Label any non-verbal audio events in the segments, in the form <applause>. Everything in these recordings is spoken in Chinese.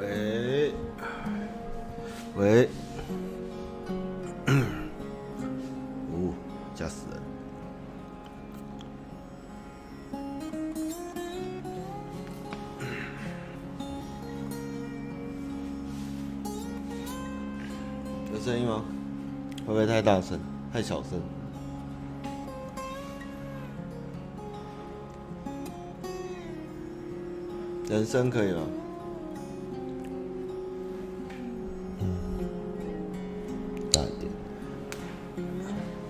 喂，喂，<coughs> 呜，吓死人！<coughs> 有声音吗？会不会太大声？太小声？人声可以吗？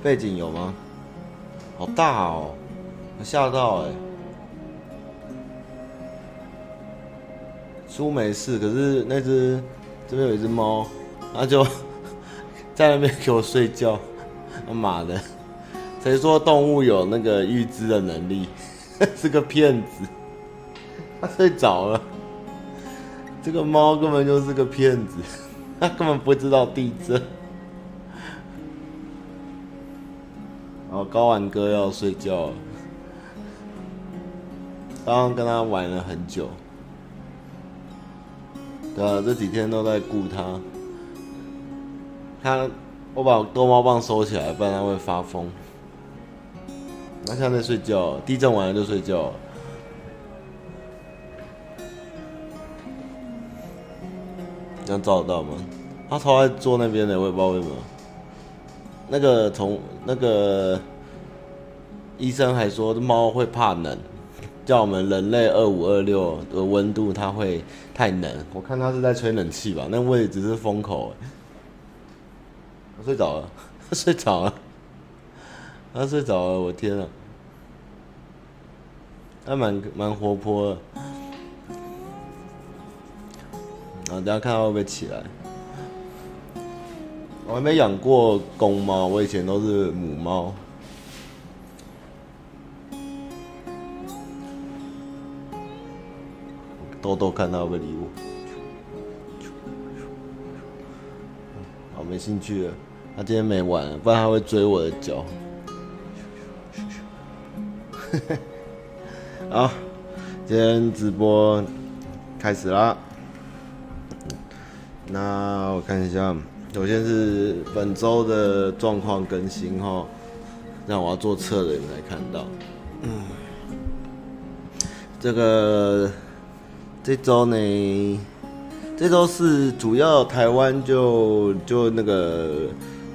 背景有吗？好大哦，我吓到哎！猪没事，可是那只这边有一只猫，它就 <laughs> 在那边给我睡觉。他妈的，谁说动物有那个预知的能力？<laughs> 是个骗子！<laughs> 它睡着了。这个猫根本就是个骗子，它根本不知道地震。高玩哥要睡觉了，刚刚跟他玩了很久，对啊，这几天都在顾他。他，我把逗猫棒收起来，不然他会发疯。他现在睡觉，地震完了就睡觉。这样照得到吗？他超爱坐那边的，我也不知道为什么。那个从那个医生还说，猫会怕冷，叫我们人类二五二六的温度它会太冷。我看它是在吹冷气吧，那位置是风口。我睡着了，睡着了，它睡着了，我天啊！它蛮蛮活泼的，然后等下看它会不会起来。我还没养过公猫，我以前都是母猫。豆豆看到会不会理我？好，没兴趣了。他今天没玩，不然他会追我的脚。<laughs> 好，今天直播开始啦。那我看一下。首先是本周的状况更新哈，让我要做测的人来看到。嗯，这个这周呢，这周是主要台湾就就那个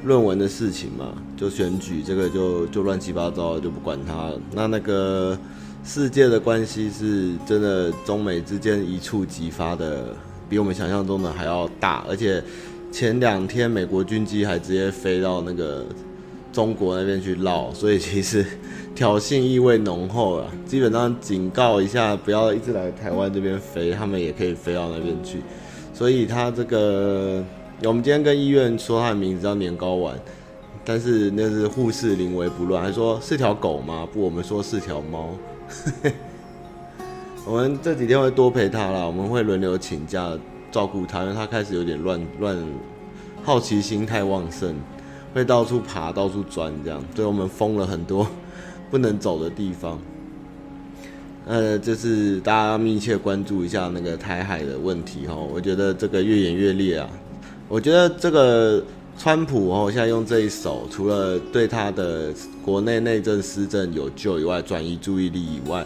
论文的事情嘛，就选举这个就就乱七八糟就不管它。那那个世界的关系是真的中美之间一触即发的，比我们想象中的还要大，而且。前两天美国军机还直接飞到那个中国那边去绕，所以其实挑衅意味浓厚啊。基本上警告一下，不要一直来台湾这边飞，他们也可以飞到那边去。所以他这个，我们今天跟医院说他的名字叫年糕丸，但是那是护士临危不乱，还说是条狗吗？不，我们说是条猫。<laughs> 我们这几天会多陪他啦，我们会轮流请假。照顾他，因为他开始有点乱乱，好奇心太旺盛，会到处爬、到处钻这样，所以我们封了很多不能走的地方。呃，就是大家密切关注一下那个台海的问题哈，我觉得这个越演越烈啊。我觉得这个川普哦，现在用这一手，除了对他的国内内政施政有救以外，转移注意力以外。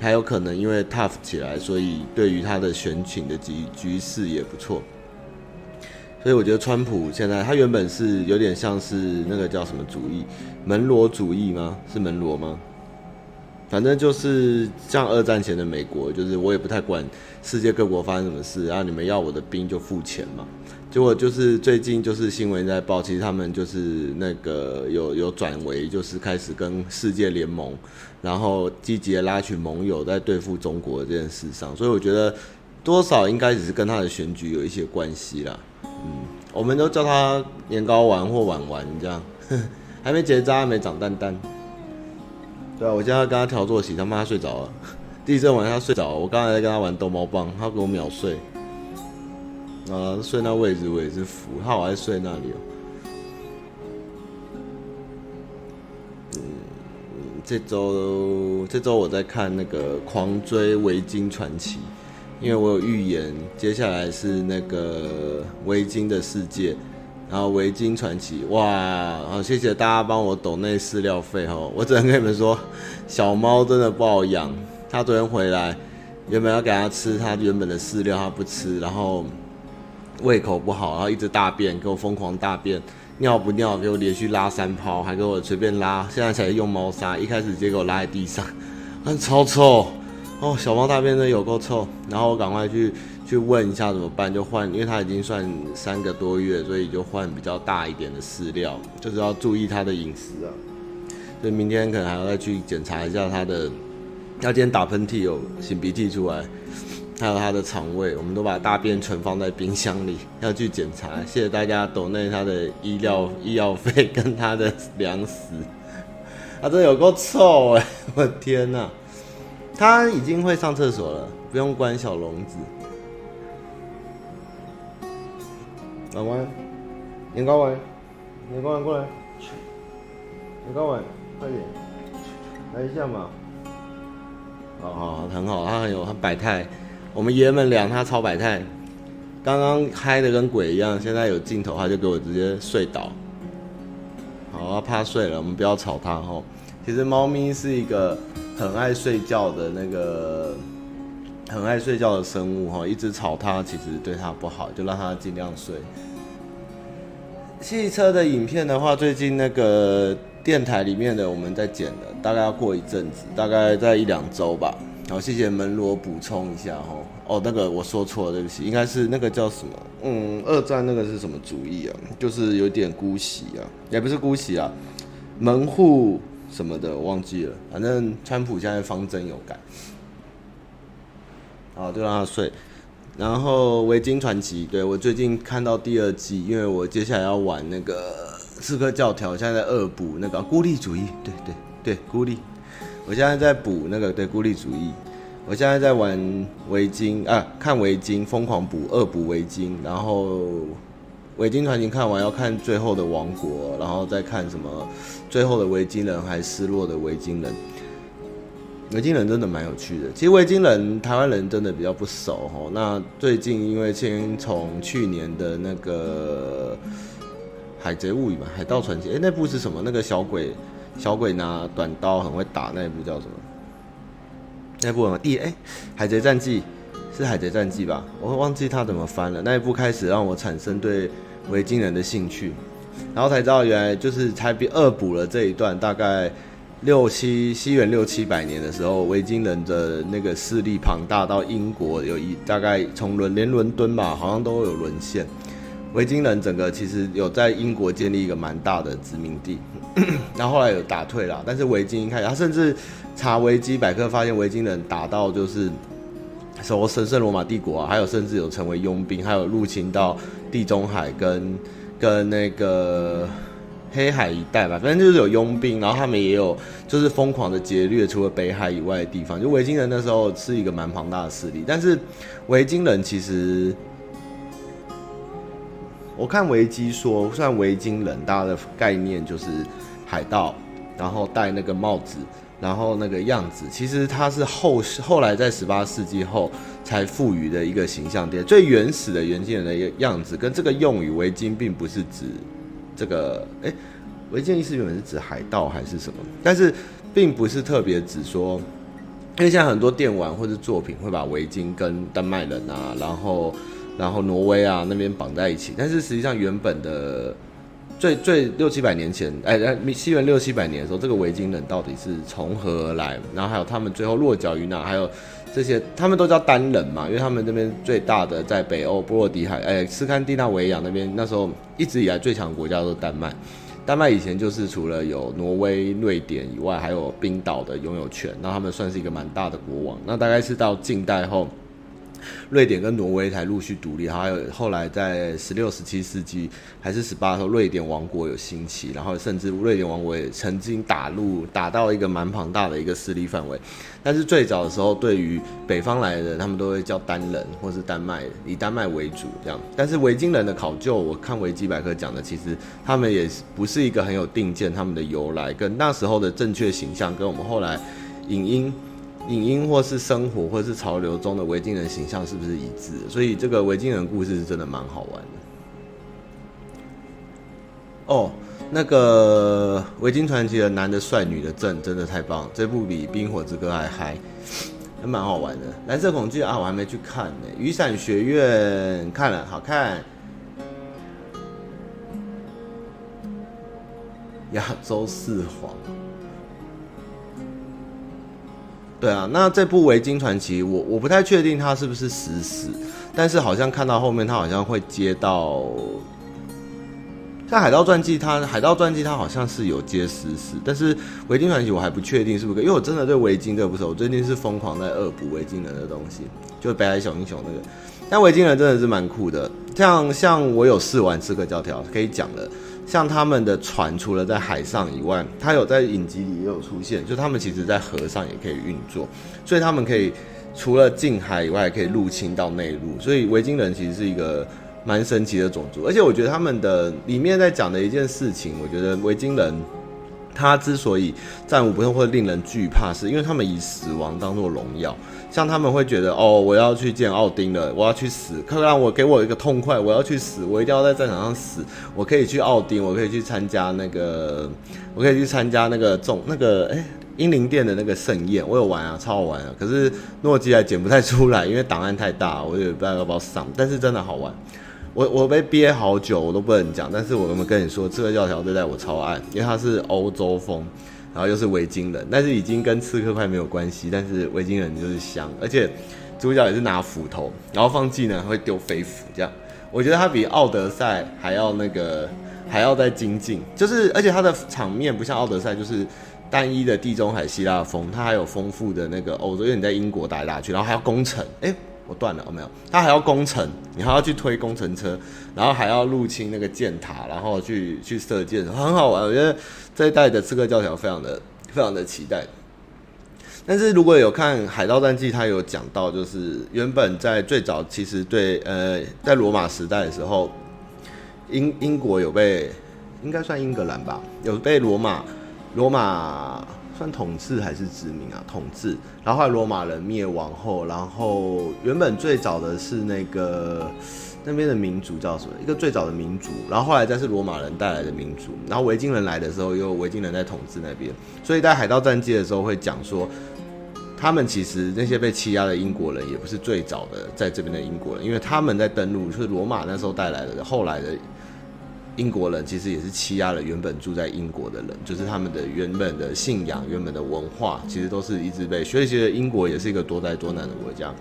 还有可能因为 tough 起来，所以对于他的选情的局局势也不错。所以我觉得川普现在他原本是有点像是那个叫什么主义，门罗主义吗？是门罗吗？反正就是像二战前的美国，就是我也不太管世界各国发生什么事，然后你们要我的兵就付钱嘛。结果就是最近就是新闻在报，其实他们就是那个有有转为就是开始跟世界联盟，然后积极的拉取盟友在对付中国这件事上，所以我觉得多少应该只是跟他的选举有一些关系啦。嗯，我们都叫他年糕丸或丸丸这样，<laughs> 还没结扎，没长蛋蛋。对啊，我现在跟他调作息，他妈睡着了，地震完他睡着，我刚才在跟他玩逗猫棒，他给我秒睡。啊，睡那位置我也是服，他我还睡那里哦。嗯，这周这周我在看那个《狂追维京传奇》，因为我有预言，接下来是那个维京的世界，然后维京传奇，哇，好谢谢大家帮我抖那饲料费哦，我只能跟你们说，小猫真的不好养，它昨天回来，原本要给它吃它原本的饲料，它不吃，然后胃口不好，然后一直大便，给我疯狂大便。尿不尿？给我连续拉三泡，还给我随便拉。现在才用猫砂，一开始直接给我拉在地上，很超臭哦！小猫大便真的有够臭。然后我赶快去去问一下怎么办，就换，因为它已经算三个多月，所以就换比较大一点的饲料，就是要注意它的饮食啊。所以明天可能还要再去检查一下它的，它今天打喷嚏有擤鼻涕出来。还有他的肠胃，我们都把大便存放在冰箱里，要去检查。谢谢大家抖内他的医疗医药费 <laughs> 跟他的粮食。他真的有够臭哎！<laughs> 我的天哪，他已经会上厕所了，不用关小笼子。老关，年糕丸，年糕丸过来，年糕丸，快点，来一下嘛。好好，很好，他很有他百态。我们爷们俩他超百态，刚刚嗨的跟鬼一样，现在有镜头他就给我直接睡倒，好，他怕睡了，我们不要吵他吼。其实猫咪是一个很爱睡觉的那个，很爱睡觉的生物哈，一直吵它其实对它不好，就让它尽量睡。汽车的影片的话，最近那个电台里面的我们在剪的，大概要过一阵子，大概在一两周吧。好，谢谢门罗补充一下哈。哦，那个我说错了，对不起，应该是那个叫什么？嗯，二战那个是什么主义啊？就是有点姑息啊，也不是姑息啊，门户什么的，忘记了。反正川普现在方针有改。好，就让他睡。然后《维京传奇》，对，我最近看到第二季，因为我接下来要玩那个《刺客教条》，现在在恶补那个孤立主义。对对对，孤立。我现在在补那个对孤立主义，我现在在玩维京啊，看维京疯狂补二补维京，然后维京传奇看完要看最后的王国，然后再看什么最后的维京人还失落的维京人，维京人真的蛮有趣的。其实维京人台湾人真的比较不熟齁。那最近因为先从去年的那个海贼物语嘛，海盗传奇，哎，那部是什么？那个小鬼。小鬼拿短刀很会打那一部叫什么？那部什么？第哎，海贼战记是海贼战记吧？我忘记他怎么翻了。那一部开始让我产生对维京人的兴趣，然后才知道原来就是才比恶补了这一段。大概六七西元六七百年的时候，维京人的那个势力庞大到英国有一大概从伦连伦敦吧，好像都有沦陷。维京人整个其实有在英国建立一个蛮大的殖民地，<clears throat> 然后后来有打退了，但是维京一开始他甚至查维基百科发现维京人打到就是什么神圣罗马帝国啊，还有甚至有成为佣兵，还有入侵到地中海跟跟那个黑海一带吧，反正就是有佣兵，然后他们也有就是疯狂的劫掠，除了北海以外的地方，就维京人那时候是一个蛮庞大的势力，但是维京人其实。我看维基说，算维京人，大家的概念就是海盗，然后戴那个帽子，然后那个样子，其实他是后后来在十八世纪后才赋予的一个形象点。最原始的维京人的样子，跟这个用语维京并不是指这个，哎，维京意思原本是指海盗还是什么？但是并不是特别指说，因为现在很多电玩或者作品会把维京跟丹麦人啊，然后。然后挪威啊那边绑在一起，但是实际上原本的最最六七百年前，哎，西元六七百年的时候，这个维京人到底是从何而来？然后还有他们最后落脚于哪？还有这些，他们都叫丹人嘛，因为他们那边最大的在北欧波罗的海，哎，斯堪的纳维亚那边，那时候一直以来最强国家都是丹麦。丹麦以前就是除了有挪威、瑞典以外，还有冰岛的拥有权，那他们算是一个蛮大的国王。那大概是到近代后。瑞典跟挪威才陆续独立，还有后来在十六、十七世纪还是十八时候，瑞典王国有兴起，然后甚至瑞典王国也曾经打入，打到一个蛮庞大的一个势力范围。但是最早的时候，对于北方来的人，他们都会叫丹人或是丹麦，以丹麦为主这样。但是维京人的考究，我看维基百科讲的，其实他们也不是一个很有定见，他们的由来跟那时候的正确形象，跟我们后来影音。影音或是生活或是潮流中的维京人形象是不是一致？所以这个维京人故事是真的蛮好玩的。哦，那个维京传奇的男的帅，女的正，真的太棒！这部比《冰火之歌》还嗨，还蛮好玩的。蓝色恐惧啊，我还没去看呢。雨伞学院看了，好看。亚洲四皇。对啊，那这部《维京传奇》，我我不太确定它是不是实时，但是好像看到后面，它好像会接到像《海盗传记》，它《海盗传记》它好像是有接实时，但是《维京传奇》我还不确定是不是，因为我真的对维京这个不熟，我最近是疯狂在恶补维京人的东西，就北海小英雄那个，但维京人真的是蛮酷的，像像我有试玩刺客教条可以讲的。像他们的船，除了在海上以外，它有在影集里也有出现，就他们其实在河上也可以运作，所以他们可以除了近海以外，可以入侵到内陆。所以维京人其实是一个蛮神奇的种族，而且我觉得他们的里面在讲的一件事情，我觉得维京人他之所以战无不胜会令人惧怕，是因为他们以死亡当做荣耀。像他们会觉得哦，我要去见奥丁了，我要去死，快让我给我一个痛快，我要去死，我一定要在战场上死。我可以去奥丁，我可以去参加那个，我可以去参加那个众那个哎，英灵殿的那个盛宴，我有玩啊，超好玩啊。可是诺基还剪不太出来，因为档案太大，我也不知道要不要上。但是真的好玩，我我被憋好久，我都不能讲。但是我有没有跟你说，刺客教条对待我超爱，因为它是欧洲风。然后又是维京人，但是已经跟刺客快没有关系。但是维京人就是香，而且主角也是拿斧头，然后放技能会丢飞斧，这样我觉得他比奥德赛还要那个还要再精进。就是而且他的场面不像奥德赛，就是单一的地中海希腊风，他还有丰富的那个欧洲，因为你在英国打来打去，然后还要攻城。哎，我断了，哦，没有，他还要攻城，你还要去推工程车，然后还要入侵那个箭塔，然后去去射箭，很好玩，我觉得。这一代的刺客教条非常的非常的期待，但是如果有看《海盗战记》，他有讲到，就是原本在最早其实对呃在罗马时代的时候，英英国有被应该算英格兰吧，有被罗马罗马算统治还是殖民啊？统治，然后后来罗马人灭亡后，然后原本最早的是那个。那边的民族叫什么？一个最早的民族，然后后来再是罗马人带来的民族，然后维京人来的时候，又维京人在统治那边。所以在海盗战记的时候会讲说，他们其实那些被欺压的英国人也不是最早的在这边的英国人，因为他们在登陆，就是罗马那时候带来的。后来的英国人其实也是欺压了原本住在英国的人，就是他们的原本的信仰、原本的文化，其实都是一直被。所以其实英国也是一个多灾多难的国家。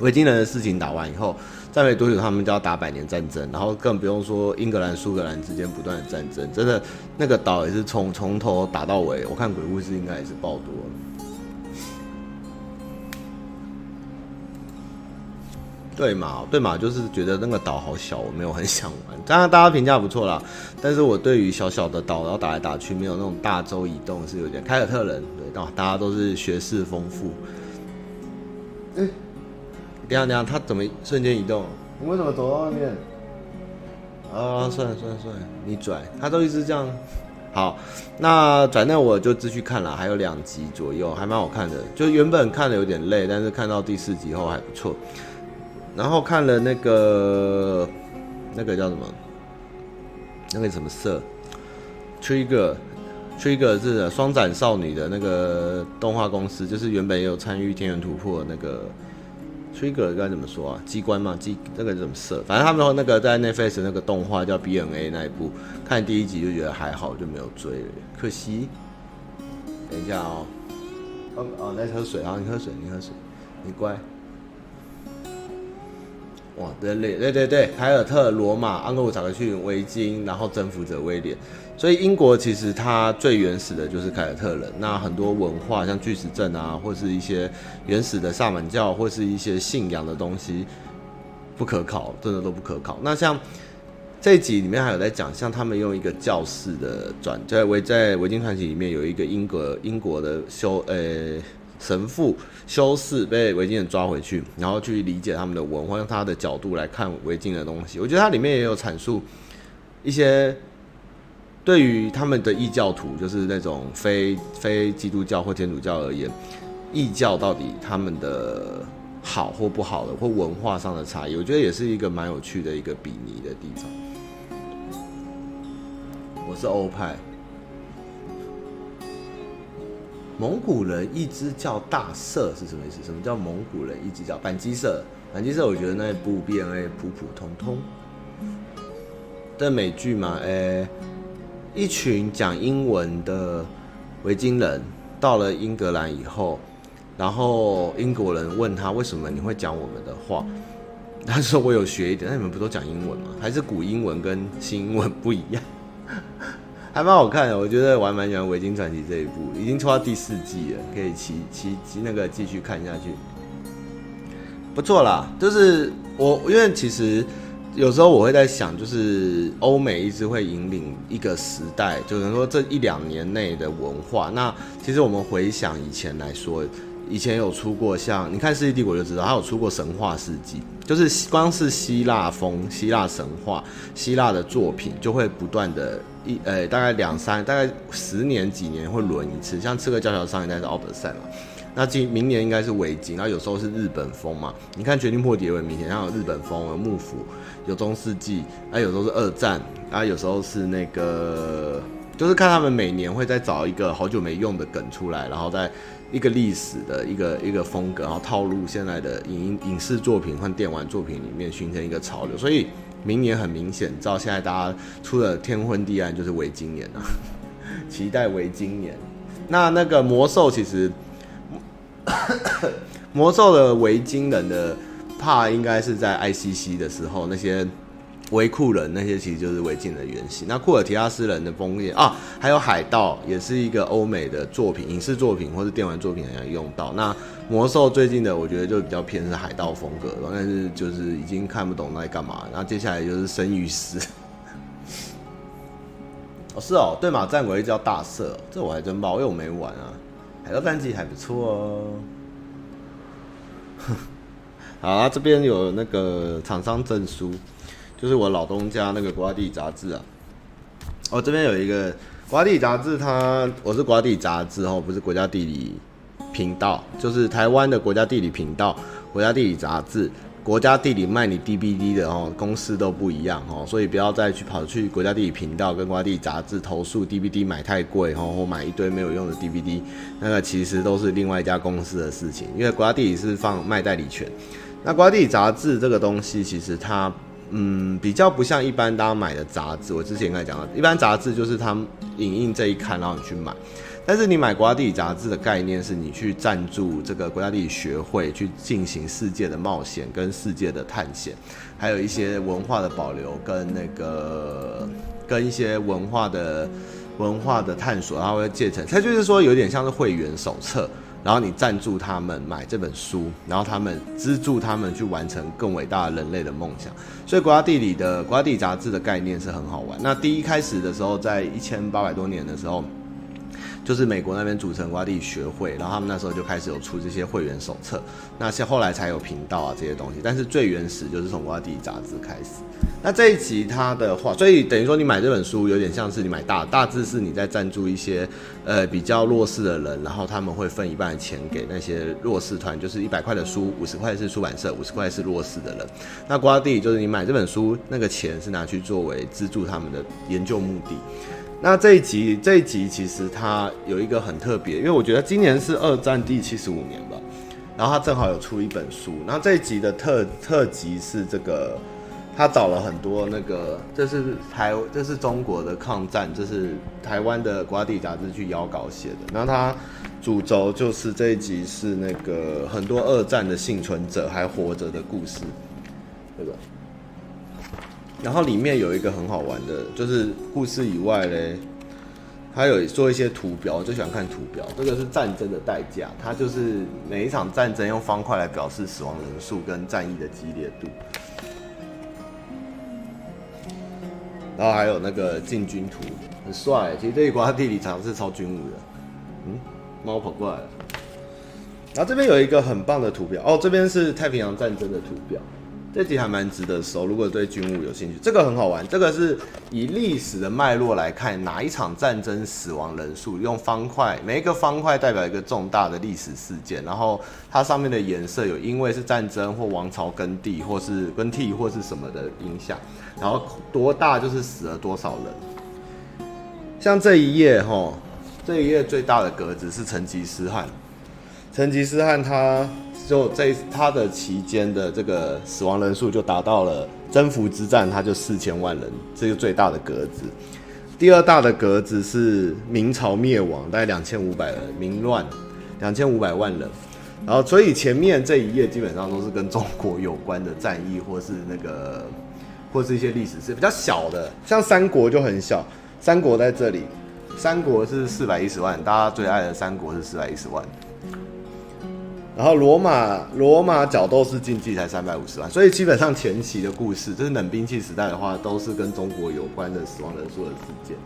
维京人的事情打完以后，再没多久他们就要打百年战争，然后更不用说英格兰、苏格兰之间不断的战争，真的那个岛也是从从头打到尾。我看鬼故事应该也是爆多了。对嘛，对嘛，就是觉得那个岛好小，我没有很想玩。当然大家评价不错啦，但是我对于小小的岛然后打来打去，没有那种大洲移动是有点。凯尔特人对，大家都是学识丰富。欸等下，等下，他怎么瞬间移动？你为什么走到外面？啊，算了算了算了，你拽，他都一直这样。好，那转那我就继续看了，还有两集左右，还蛮好看的。就原本看的有点累，但是看到第四集后还不错。然后看了那个那个叫什么？那个什么色？Trigger，Trigger 是双斩少女的那个动画公司，就是原本也有参与《天元突破》那个。Trigger 该怎么说啊？机关嘛，机那个怎么色？反正他们那个在 Netflix 那个动画叫 BNA 那一部，看第一集就觉得还好，就没有追了。可惜，等一下哦，哦哦，来喝水啊！你喝水，你喝水，你乖。哇，对对对对，凯尔特、罗马、盎格鲁撒克逊、维京，然后征服者威廉。所以英国其实它最原始的就是凯尔特人。那很多文化，像巨石阵啊，或是一些原始的萨满教，或是一些信仰的东西，不可考，真的都不可考。那像这集里面还有在讲，像他们用一个教士的转，在维在维京传奇里面有一个英国英国的修呃、神父修士被维京人抓回去，然后去理解他们的文化，用他的角度来看维京的东西。我觉得它里面也有阐述一些。对于他们的异教徒，就是那种非非基督教或天主教而言，异教到底他们的好或不好的，或文化上的差异，我觉得也是一个蛮有趣的一个比拟的地方。我是欧派。蒙古人一支叫大社是什么意思？什么叫蒙古人一支叫板机社？扳机社，我觉得那一部 BNA 普普通通。的美剧嘛，诶、一群讲英文的维京人到了英格兰以后，然后英国人问他为什么你会讲我们的话，他说我有学一点。那你们不都讲英文吗？还是古英文跟新英文不一样？还蛮好看的，我觉得我还蛮喜欢《维京传奇》这一部，已经出到第四季了，可以骑骑骑那个继续看下去，不错啦。就是我因为其实有时候我会在想，就是欧美一直会引领一个时代，就能说这一两年内的文化。那其实我们回想以前来说，以前有出过像你看《世纪帝国》就知道，它有出过神话世纪，就是光是希腊风、希腊神话、希腊的作品就会不断的。一呃、大概两三，大概十年几年会轮一次。像《刺客教条》上一代是奥德赛嘛，那今明年应该是维京，然后有时候是日本风嘛。你看《绝地破敌》也很明显，像有日本风，有幕府，有中世纪，啊，有时候是二战，啊，有时候是那个，就是看他们每年会再找一个好久没用的梗出来，然后再一个历史的一个一个风格，然后套路现在的影影视作品和电玩作品里面，形成一个潮流，所以。明年很明显，照现在大家出了天昏地暗，就是维京年了，<laughs> 期待维京年。那那个魔兽其实，<coughs> 魔兽的维京人的怕应该是在 ICC 的时候那些。维库人那些其实就是维京的原型。那库尔提亚斯人的枫叶啊，还有海盗，也是一个欧美的作品，影视作品或是电玩作品也用到。那魔兽最近的，我觉得就比较偏是海盗风格，但是就是已经看不懂在干嘛。然后接下来就是生与死。<laughs> 哦，是哦，对马战鬼一直叫大社，这我还真不知道，因为我没玩啊。海盗战绩还不错哦。<laughs> 好啊，这边有那个厂商证书。就是我老东家那个国家地杂志啊，哦，这边有一个国家地杂志，它我是国家地杂志哦，不是国家地理频道，就是台湾的国家地理频道，国家地理杂志，国家地理卖你 DVD 的哦，公司都不一样哦，所以不要再去跑去国家地理频道跟国家地杂志投诉 DVD 买太贵哦，或买一堆没有用的 DVD，那个其实都是另外一家公司的事情，因为国家地理是放卖代理权，那国家地杂志这个东西其实它。嗯，比较不像一般大家买的杂志。我之前应该讲了，一般杂志就是他们影印这一刊，然后你去买。但是你买国家地理杂志的概念是你去赞助这个国家地理学会，去进行世界的冒险跟世界的探险，还有一些文化的保留跟那个跟一些文化的文化的探索，然后会借成，它就是说有点像是会员手册。然后你赞助他们买这本书，然后他们资助他们去完成更伟大的人类的梦想。所以国家地理的国家地理杂志的概念是很好玩。那第一开始的时候，在一千八百多年的时候。就是美国那边组成瓜地学会，然后他们那时候就开始有出这些会员手册，那些后来才有频道啊这些东西，但是最原始就是从瓜地杂志开始。那这一集它的话，所以等于说你买这本书有点像是你买大大致是你在赞助一些呃比较弱势的人，然后他们会分一半的钱给那些弱势团，就是一百块的书，五十块是出版社，五十块是弱势的人。那瓜地就是你买这本书，那个钱是拿去作为资助他们的研究目的。那这一集，这一集其实它有一个很特别，因为我觉得今年是二战第七十五年吧，然后他正好有出一本书，然后这一集的特特辑是这个，他找了很多那个，这是台，这是中国的抗战，这是台湾的瓜地杂志去邀稿写的，那他主轴就是这一集是那个很多二战的幸存者还活着的故事，这个。然后里面有一个很好玩的，就是故事以外嘞，还有做一些图表，我最喜欢看图表。这个是战争的代价，它就是每一场战争用方块来表示死亡人数跟战役的激烈度。然后还有那个进军图，很帅。其实这一国家地理常常是超军武的。嗯，猫跑过来了。然后这边有一个很棒的图表哦，这边是太平洋战争的图表。这集还蛮值得收，如果对军武有兴趣，这个很好玩。这个是以历史的脉络来看，哪一场战争死亡人数，用方块，每一个方块代表一个重大的历史事件，然后它上面的颜色有因为是战争或王朝更替，或是更替或是什么的影响，然后多大就是死了多少人。像这一页哈，这一页最大的格子是成吉思汗，成吉思汗他。就这他的期间的这个死亡人数就达到了征服之战，他就四千万人，这个最大的格子。第二大的格子是明朝灭亡，大概两千五百人，明乱两千五百万人。然后所以前面这一页基本上都是跟中国有关的战役，或是那个或是一些历史是比较小的，像三国就很小，三国在这里，三国是四百一十万，大家最爱的三国是四百一十万。然后罗马罗马角斗士竞技才三百五十万，所以基本上前期的故事，就是冷兵器时代的话，都是跟中国有关的死亡人数的事件。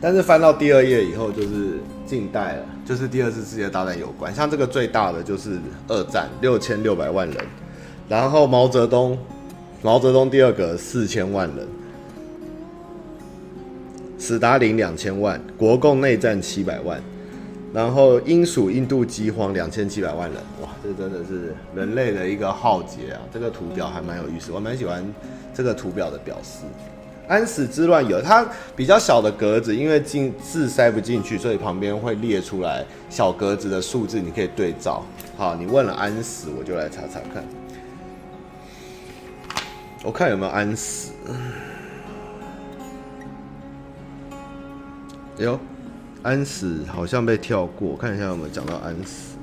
但是翻到第二页以后，就是近代了，就是第二次世界大战有关。像这个最大的就是二战六千六百万人，然后毛泽东毛泽东第二个四千万人，史达林两千万，国共内战七百万。然后英属印度饥荒两千七百万人，哇，这真的是人类的一个浩劫啊！这个图表还蛮有意思，我蛮喜欢这个图表的表示。安史之乱有它比较小的格子，因为进字塞不进去，所以旁边会列出来小格子的数字，你可以对照。好，你问了安史，我就来查查看，我看有没有安史。哎呦。安史好像被跳过，看一下有没有讲到安史，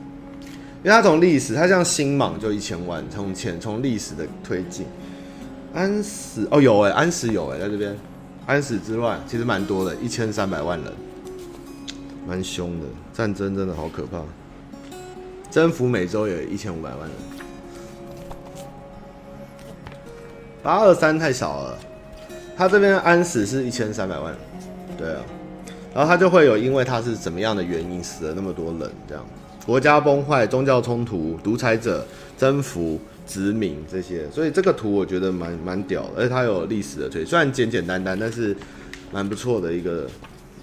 因为他从历史，他像新莽就一千万，从前从历史的推进，安史哦有哎，安史有哎，在这边，安史之乱其实蛮多的，一千三百万人，蛮凶的，战争真的好可怕，征服美洲也一千五百万人，八二三太少了，他这边安史是一千三百万，对啊。然后他就会有，因为他是怎么样的原因死了那么多人，这样国家崩坏、宗教冲突、独裁者征服、殖民这些，所以这个图我觉得蛮蛮屌的，而且它有历史的推，虽然简简单单，但是蛮不错的一个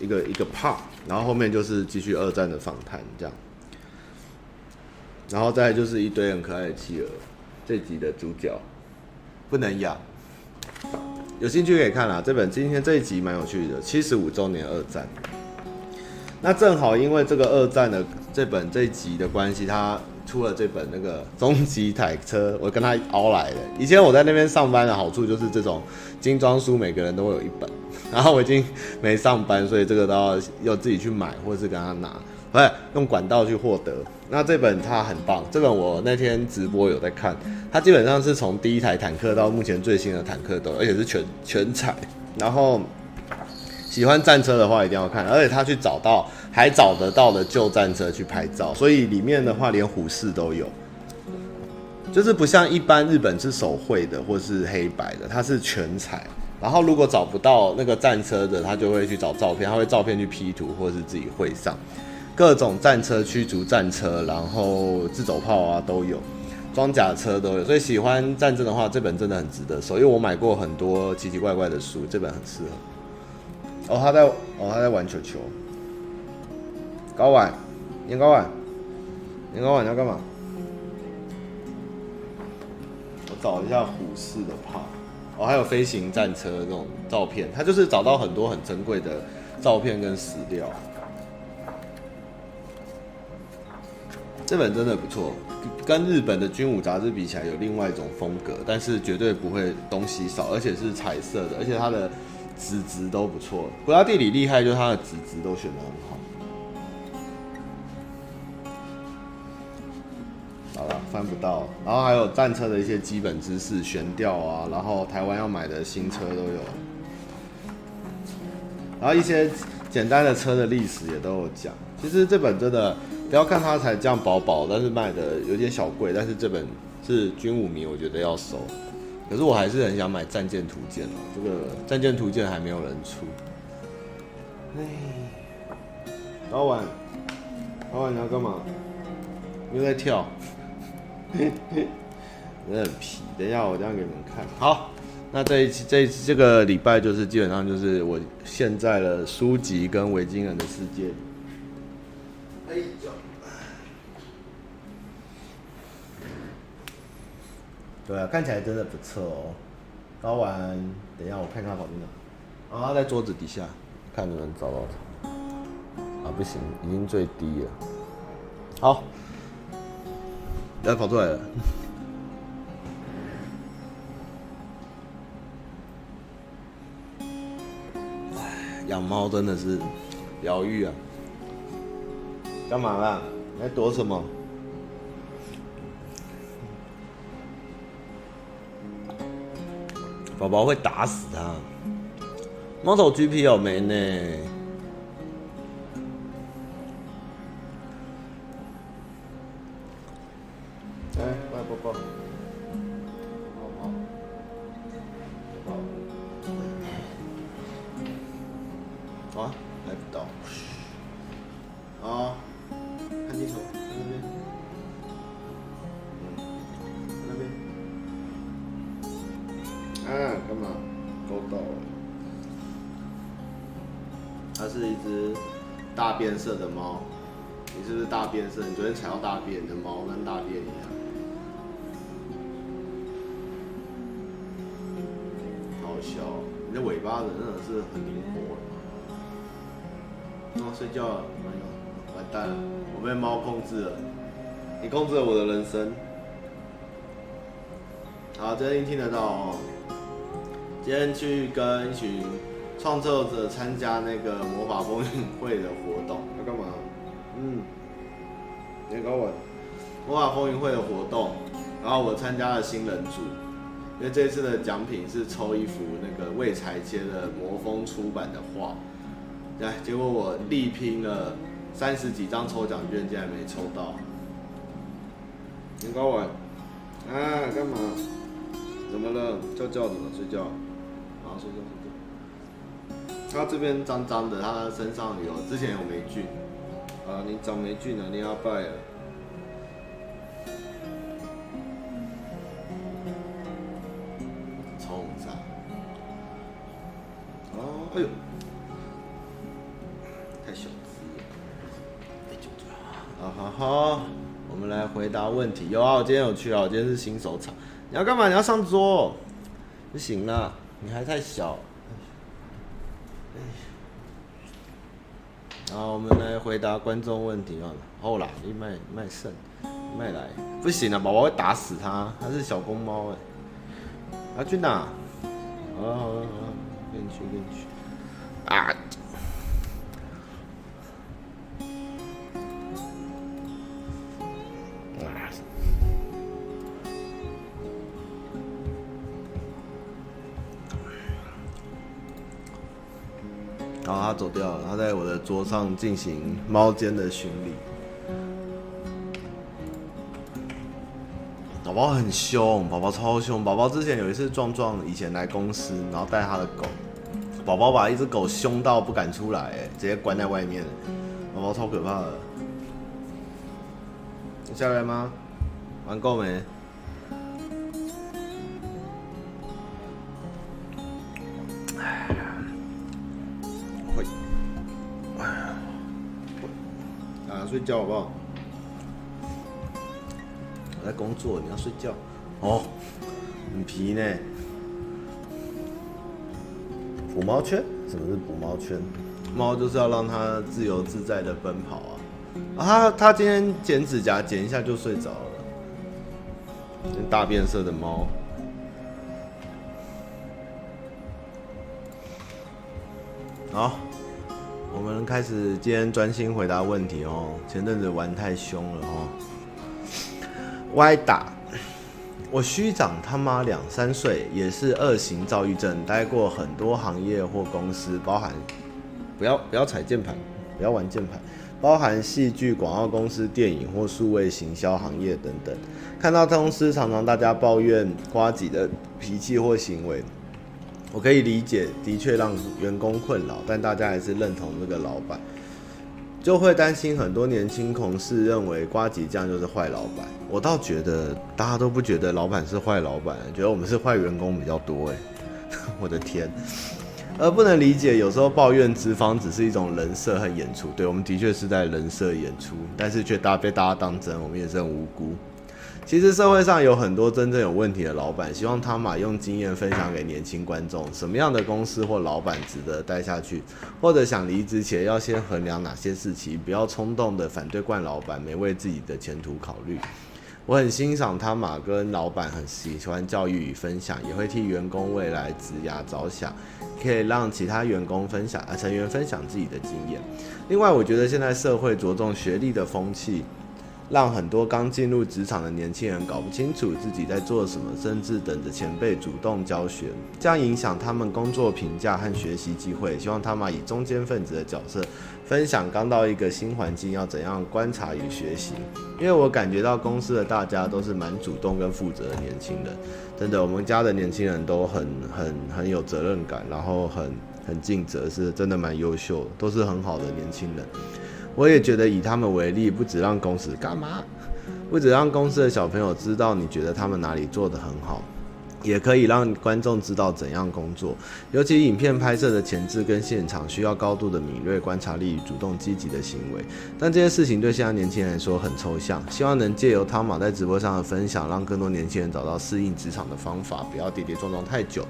一个 <laughs> 一个 part。然后后面就是继续二战的访谈这样，然后再就是一堆很可爱的企鹅，这集的主角不能养。有兴趣可以看啦，这本今天这一集蛮有趣的，七十五周年二战。那正好因为这个二战的这本这一集的关系，他出了这本那个终极坦克，我跟他熬来的。以前我在那边上班的好处就是这种精装书每个人都会有一本，然后我已经没上班，所以这个都要要自己去买或者是跟他拿。不是用管道去获得，那这本它很棒。这本我那天直播有在看，它基本上是从第一台坦克到目前最新的坦克都，而且是全全彩。然后喜欢战车的话一定要看，而且他去找到还找得到的旧战车去拍照，所以里面的话连虎式都有，就是不像一般日本是手绘的或是黑白的，它是全彩。然后如果找不到那个战车的，他就会去找照片，他会照片去 P 图或是自己绘上。各种战车、驱逐战车，然后自走炮啊都有，装甲车都有，所以喜欢战争的话，这本真的很值得收。因为我买过很多奇奇怪怪的书，这本很适合。哦，他在哦，他在玩球球。睾丸，年睾丸，年睾丸你要干嘛？我找一下虎式的炮。哦，还有飞行战车这种照片，他就是找到很多很珍贵的照片跟史料。这本真的不错，跟日本的军武杂志比起来有另外一种风格，但是绝对不会东西少，而且是彩色的，而且它的纸质都不错。国家地理厉害，就是它的纸质都选得很好。好了，翻不到，然后还有战车的一些基本知识、悬吊啊，然后台湾要买的新车都有，然后一些简单的车的历史也都有讲。其实这本真的。不要看它才这样薄薄，但是卖的有点小贵。但是这本是军武迷，我觉得要收。可是我还是很想买《战舰图鉴》哦，这个《战舰图鉴》还没有人出。哎，老板，老板你要干嘛？又在跳。真的很皮。等一下，我这样给你们看。好，那这一期这一期这个礼拜就是基本上就是我现在的书籍跟维京人的世界。哎，对啊，看起来真的不错哦。高玩，等一下我看看他跑去哪。啊，他在桌子底下，看能不能找到他。啊，不行，已经最低了。好，要跑出来了。唉，养猫真的是疗愈啊！干嘛啦？你在躲什么？宝宝会打死他。猫头 GP 有没呢？你昨天踩到大便，你的毛跟大便一样，好笑。你的尾巴真的是很灵活。哦，睡觉了，完蛋了，我被猫控制了。你控制了我的人生。好，今天听得到哦。今天去跟一群创作者参加那个魔法风云会的活动。要干嘛？嗯，年糕碗，魔法风云会的活动，然后我参加了新人组，因为这次的奖品是抽一幅那个未裁切的魔风出版的画，对，结果我力拼了三十几张抽奖券，竟然没抽到。年糕碗，啊，干嘛？怎么了？叫叫怎么睡觉？啊，睡觉睡觉。他这边脏脏的，他身上有之前有霉菌，啊，你长霉菌了，你要拜了。超脏。哦，哎呦，太小只了。哎，就这样。啊哈哈，我们来回答问题。有啊，我今天有去啊，我今天是新手场。你要干嘛？你要上桌？不行了，你还太小。好，我们来回答观众问题啊！后来一卖卖肾，卖来，不行了，宝宝会打死他，他是小公猫哎。阿俊呐，好了好了好了，跟你去跟你去。啊！然后他走掉了，他在我的桌上进行猫间的巡礼。宝宝很凶，宝宝超凶。宝宝之前有一次壮壮以前来公司，然后带他的狗，宝宝把一只狗凶到不敢出来，直接关在外面。宝宝超可怕的。你下来吗？玩够没？睡觉好不好？我在工作，你要睡觉。哦，很皮呢。捕猫圈？什么是捕猫圈？猫就是要让它自由自在的奔跑啊。啊，它它今天剪指甲，剪一下就睡着了。大变色的猫。开始今天专心回答问题哦。前阵子玩太凶了哦。歪打，我虚长他妈两三岁，也是二型躁郁症，待过很多行业或公司，包含不要不要踩键盘，不要玩键盘，包含戏剧、广告公司、电影或数位行销行业等等。看到公司常常大家抱怨瓜子的脾气或行为。我可以理解，的确让员工困扰，但大家还是认同这个老板。就会担心很多年轻同事认为瓜吉酱就是坏老板。我倒觉得大家都不觉得老板是坏老板，觉得我们是坏员工比较多哎。<laughs> 我的天，而不能理解有时候抱怨资方只是一种人设和演出。对，我们的确是在人设演出，但是却大被大家当真，我们也是很无辜。其实社会上有很多真正有问题的老板，希望汤马用经验分享给年轻观众，什么样的公司或老板值得待下去，或者想离职前要先衡量哪些事情，不要冲动的反对惯老板，没为自己的前途考虑。我很欣赏汤马跟老板很喜欢教育与分享，也会替员工未来职涯着想，可以让其他员工分享啊成员分享自己的经验。另外，我觉得现在社会着重学历的风气。让很多刚进入职场的年轻人搞不清楚自己在做什么，甚至等着前辈主动教学，这样影响他们工作评价和学习机会。希望他们以中间分子的角色，分享刚到一个新环境要怎样观察与学习。因为我感觉到公司的大家都是蛮主动跟负责的年轻人，真的，我们家的年轻人都很很 <laughs> 很有责任感，然后很很尽责，是真的蛮优秀，都是很好的年轻人。我也觉得以他们为例，不止让公司干嘛，不止让公司的小朋友知道你觉得他们哪里做得很好，也可以让观众知道怎样工作。尤其影片拍摄的前置跟现场需要高度的敏锐观察力与主动积极的行为，但这些事情对现在年轻人来说很抽象。希望能借由汤马在直播上的分享，让更多年轻人找到适应职场的方法，不要跌跌撞撞太久。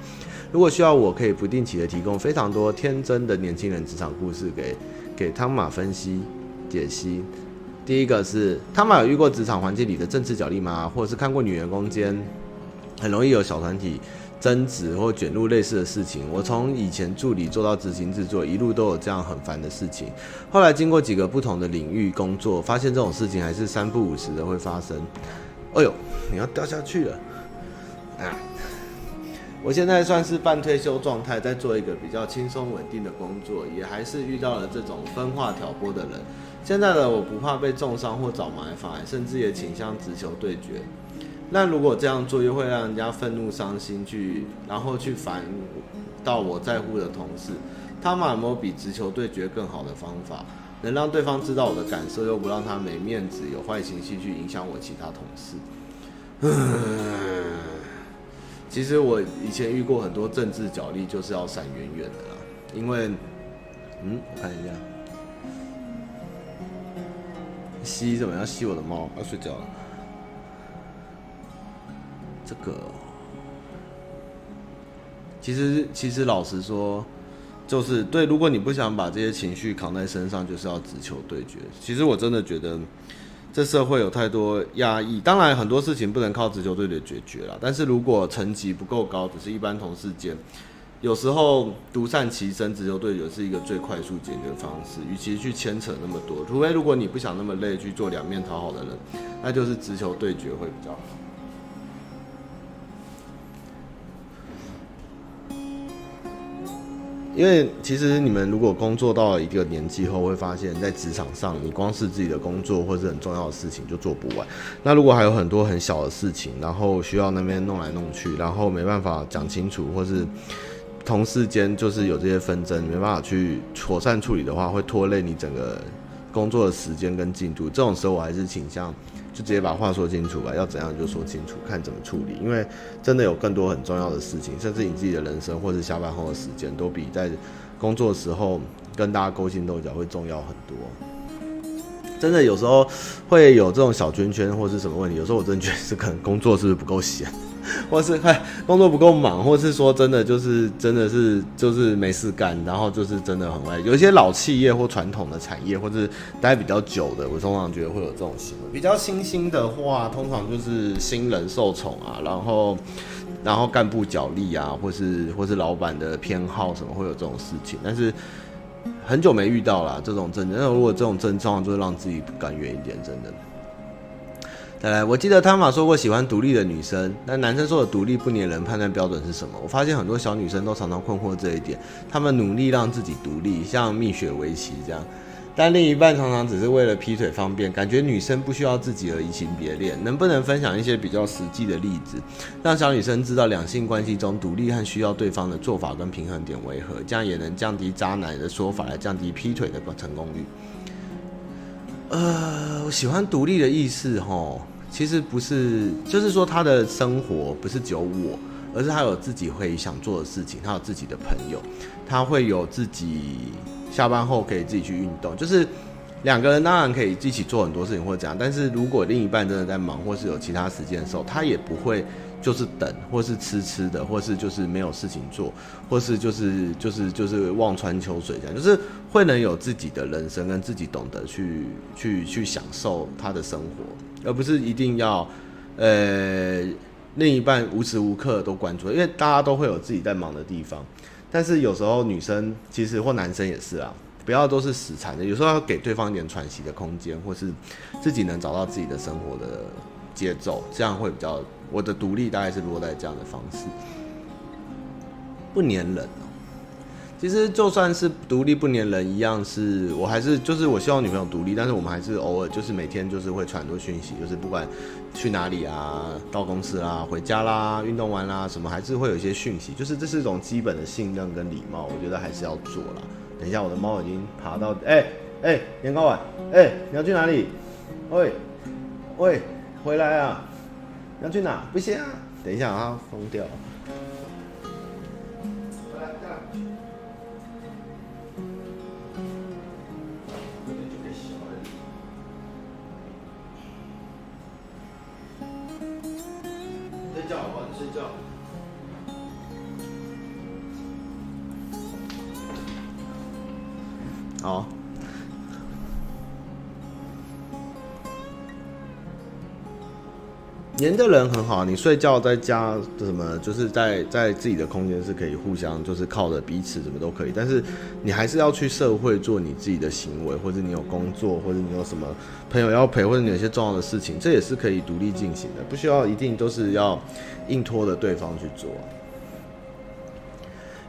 如果需要，我可以不定期的提供非常多天真的年轻人职场故事给给汤马分析。解析，第一个是他们有遇过职场环境里的政治角力吗？或者是看过女员工间很容易有小团体争执或卷入类似的事情？我从以前助理做到执行制作，一路都有这样很烦的事情。后来经过几个不同的领域工作，发现这种事情还是三不五时的会发生。哎呦，你要掉下去了！啊，我现在算是半退休状态，在做一个比较轻松稳定的工作，也还是遇到了这种分化挑拨的人。现在的我不怕被重伤或找麻烦，甚至也倾向直球对决。那如果这样做，又会让人家愤怒、伤心，去然后去烦到我在乎的同事。他们有没有比直球对决更好的方法，能让对方知道我的感受，又不让他没面子、有坏情绪去影响我其他同事？其实我以前遇过很多政治角力，就是要闪远远的啦。因为，嗯，我看一下。吸怎么样？吸我的猫要睡觉了。这个，其实其实老实说，就是对。如果你不想把这些情绪扛在身上，就是要直球对决。其实我真的觉得，这社会有太多压抑。当然很多事情不能靠直球对决解决了。但是如果层级不够高，只是一般同事间。有时候独善其身，直球对决是一个最快速解决方式。与其去牵扯那么多，除非如果你不想那么累去做两面讨好的人，那就是直球对决会比较好。因为其实你们如果工作到了一个年纪后，会发现在职场上，你光是自己的工作或是很重要的事情就做不完。那如果还有很多很小的事情，然后需要那边弄来弄去，然后没办法讲清楚，或是。同事间就是有这些纷争，没办法去妥善处理的话，会拖累你整个工作的时间跟进度。这种时候，我还是倾向就直接把话说清楚吧，要怎样就说清楚，看怎么处理。因为真的有更多很重要的事情，甚至你自己的人生或是下班后的时间，都比在工作的时候跟大家勾心斗角会重要很多。真的有时候会有这种小圈圈或是什么问题，有时候我真的觉得是可能工作是不是不够闲。<laughs> 或是快工作不够忙，或是说真的就是真的是就是没事干，然后就是真的很累。有一些老企业或传统的产业，或是待比较久的，我通常觉得会有这种行为。比较新兴的话，通常就是新人受宠啊，然后然后干部角力啊，或是或是老板的偏好什么，会有这种事情。但是很久没遇到了这种症状。那如果这种症状，就会让自己不甘愿一点，真的。再来，我记得汤玛说过喜欢独立的女生，但男生说的独立不粘人判断标准是什么？我发现很多小女生都常常困惑这一点，她们努力让自己独立，像蜜雪薇琪这样，但另一半常常只是为了劈腿方便，感觉女生不需要自己而移情别恋。能不能分享一些比较实际的例子，让小女生知道两性关系中独立和需要对方的做法跟平衡点为何？这样也能降低渣男的说法，来降低劈腿的成功率。呃，我喜欢独立的意思齁，其实不是，就是说他的生活不是只有我，而是他有自己会想做的事情，他有自己的朋友，他会有自己下班后可以自己去运动，就是两个人当然可以一起做很多事情或者怎样，但是如果另一半真的在忙或是有其他时间的时候，他也不会。就是等，或是吃吃的，或是就是没有事情做，或是就是就是就是望穿秋水这样，就是会能有自己的人生，跟自己懂得去去去享受他的生活，而不是一定要呃另一半无时无刻都关注，因为大家都会有自己在忙的地方，但是有时候女生其实或男生也是啊，不要都是死缠的，有时候要给对方一点喘息的空间，或是自己能找到自己的生活的节奏，这样会比较。我的独立大概是落在这样的方式，不粘人哦。其实就算是独立不粘人一样，是我还是就是我希望女朋友独立，但是我们还是偶尔就是每天就是会传很多讯息，就是不管去哪里啊，到公司啦、回家啦、运动完啦什么，还是会有一些讯息，就是这是一种基本的信任跟礼貌，我觉得还是要做啦。等一下，我的猫已经爬到，哎、哎、年糕碗，哎、你要去哪里？喂喂，回来啊！要去哪？不行！等一下啊，疯掉！了黏的人很好，你睡觉在家什么，就是在在自己的空间是可以互相，就是靠着彼此什么都可以。但是你还是要去社会做你自己的行为，或者你有工作，或者你有什么朋友要陪，或者你有些重要的事情，这也是可以独立进行的，不需要一定都是要硬拖着对方去做。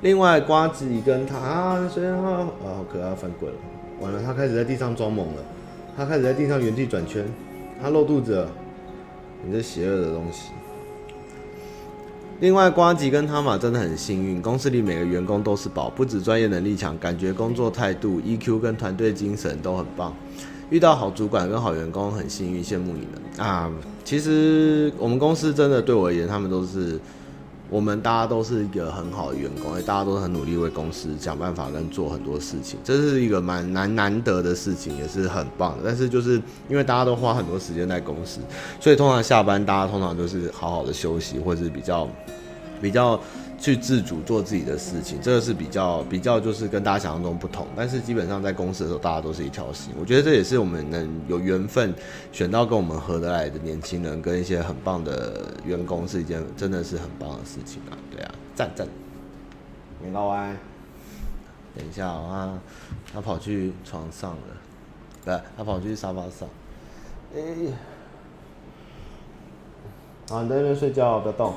另外，瓜子跟他，虽然他啊好可爱，翻滚了，完了，他开始在地上装猛了，他开始在地上原地转圈，他露肚子。你这邪恶的东西。另外，瓜吉跟汤玛真的很幸运，公司里每个员工都是宝，不止专业能力强，感觉工作态度、EQ 跟团队精神都很棒。遇到好主管跟好员工，很幸运，羡慕你们啊！其实我们公司真的对我而言，他们都是。我们大家都是一个很好的员工，大家都很努力为公司想办法跟做很多事情，这是一个蛮难难得的事情，也是很棒的。但是就是因为大家都花很多时间在公司，所以通常下班大家通常都是好好的休息，或者是比较比较。去自主做自己的事情，这个是比较比较就是跟大家想象中不同。但是基本上在公司的时候，大家都是一条心。我觉得这也是我们能有缘分选到跟我们合得来的年轻人，跟一些很棒的员工，是一件真的是很棒的事情啊！对啊，赞赞。年糕歪，等一下啊，他跑去床上了，对，他跑去沙发上。哎，好，你在那边睡觉，不要动。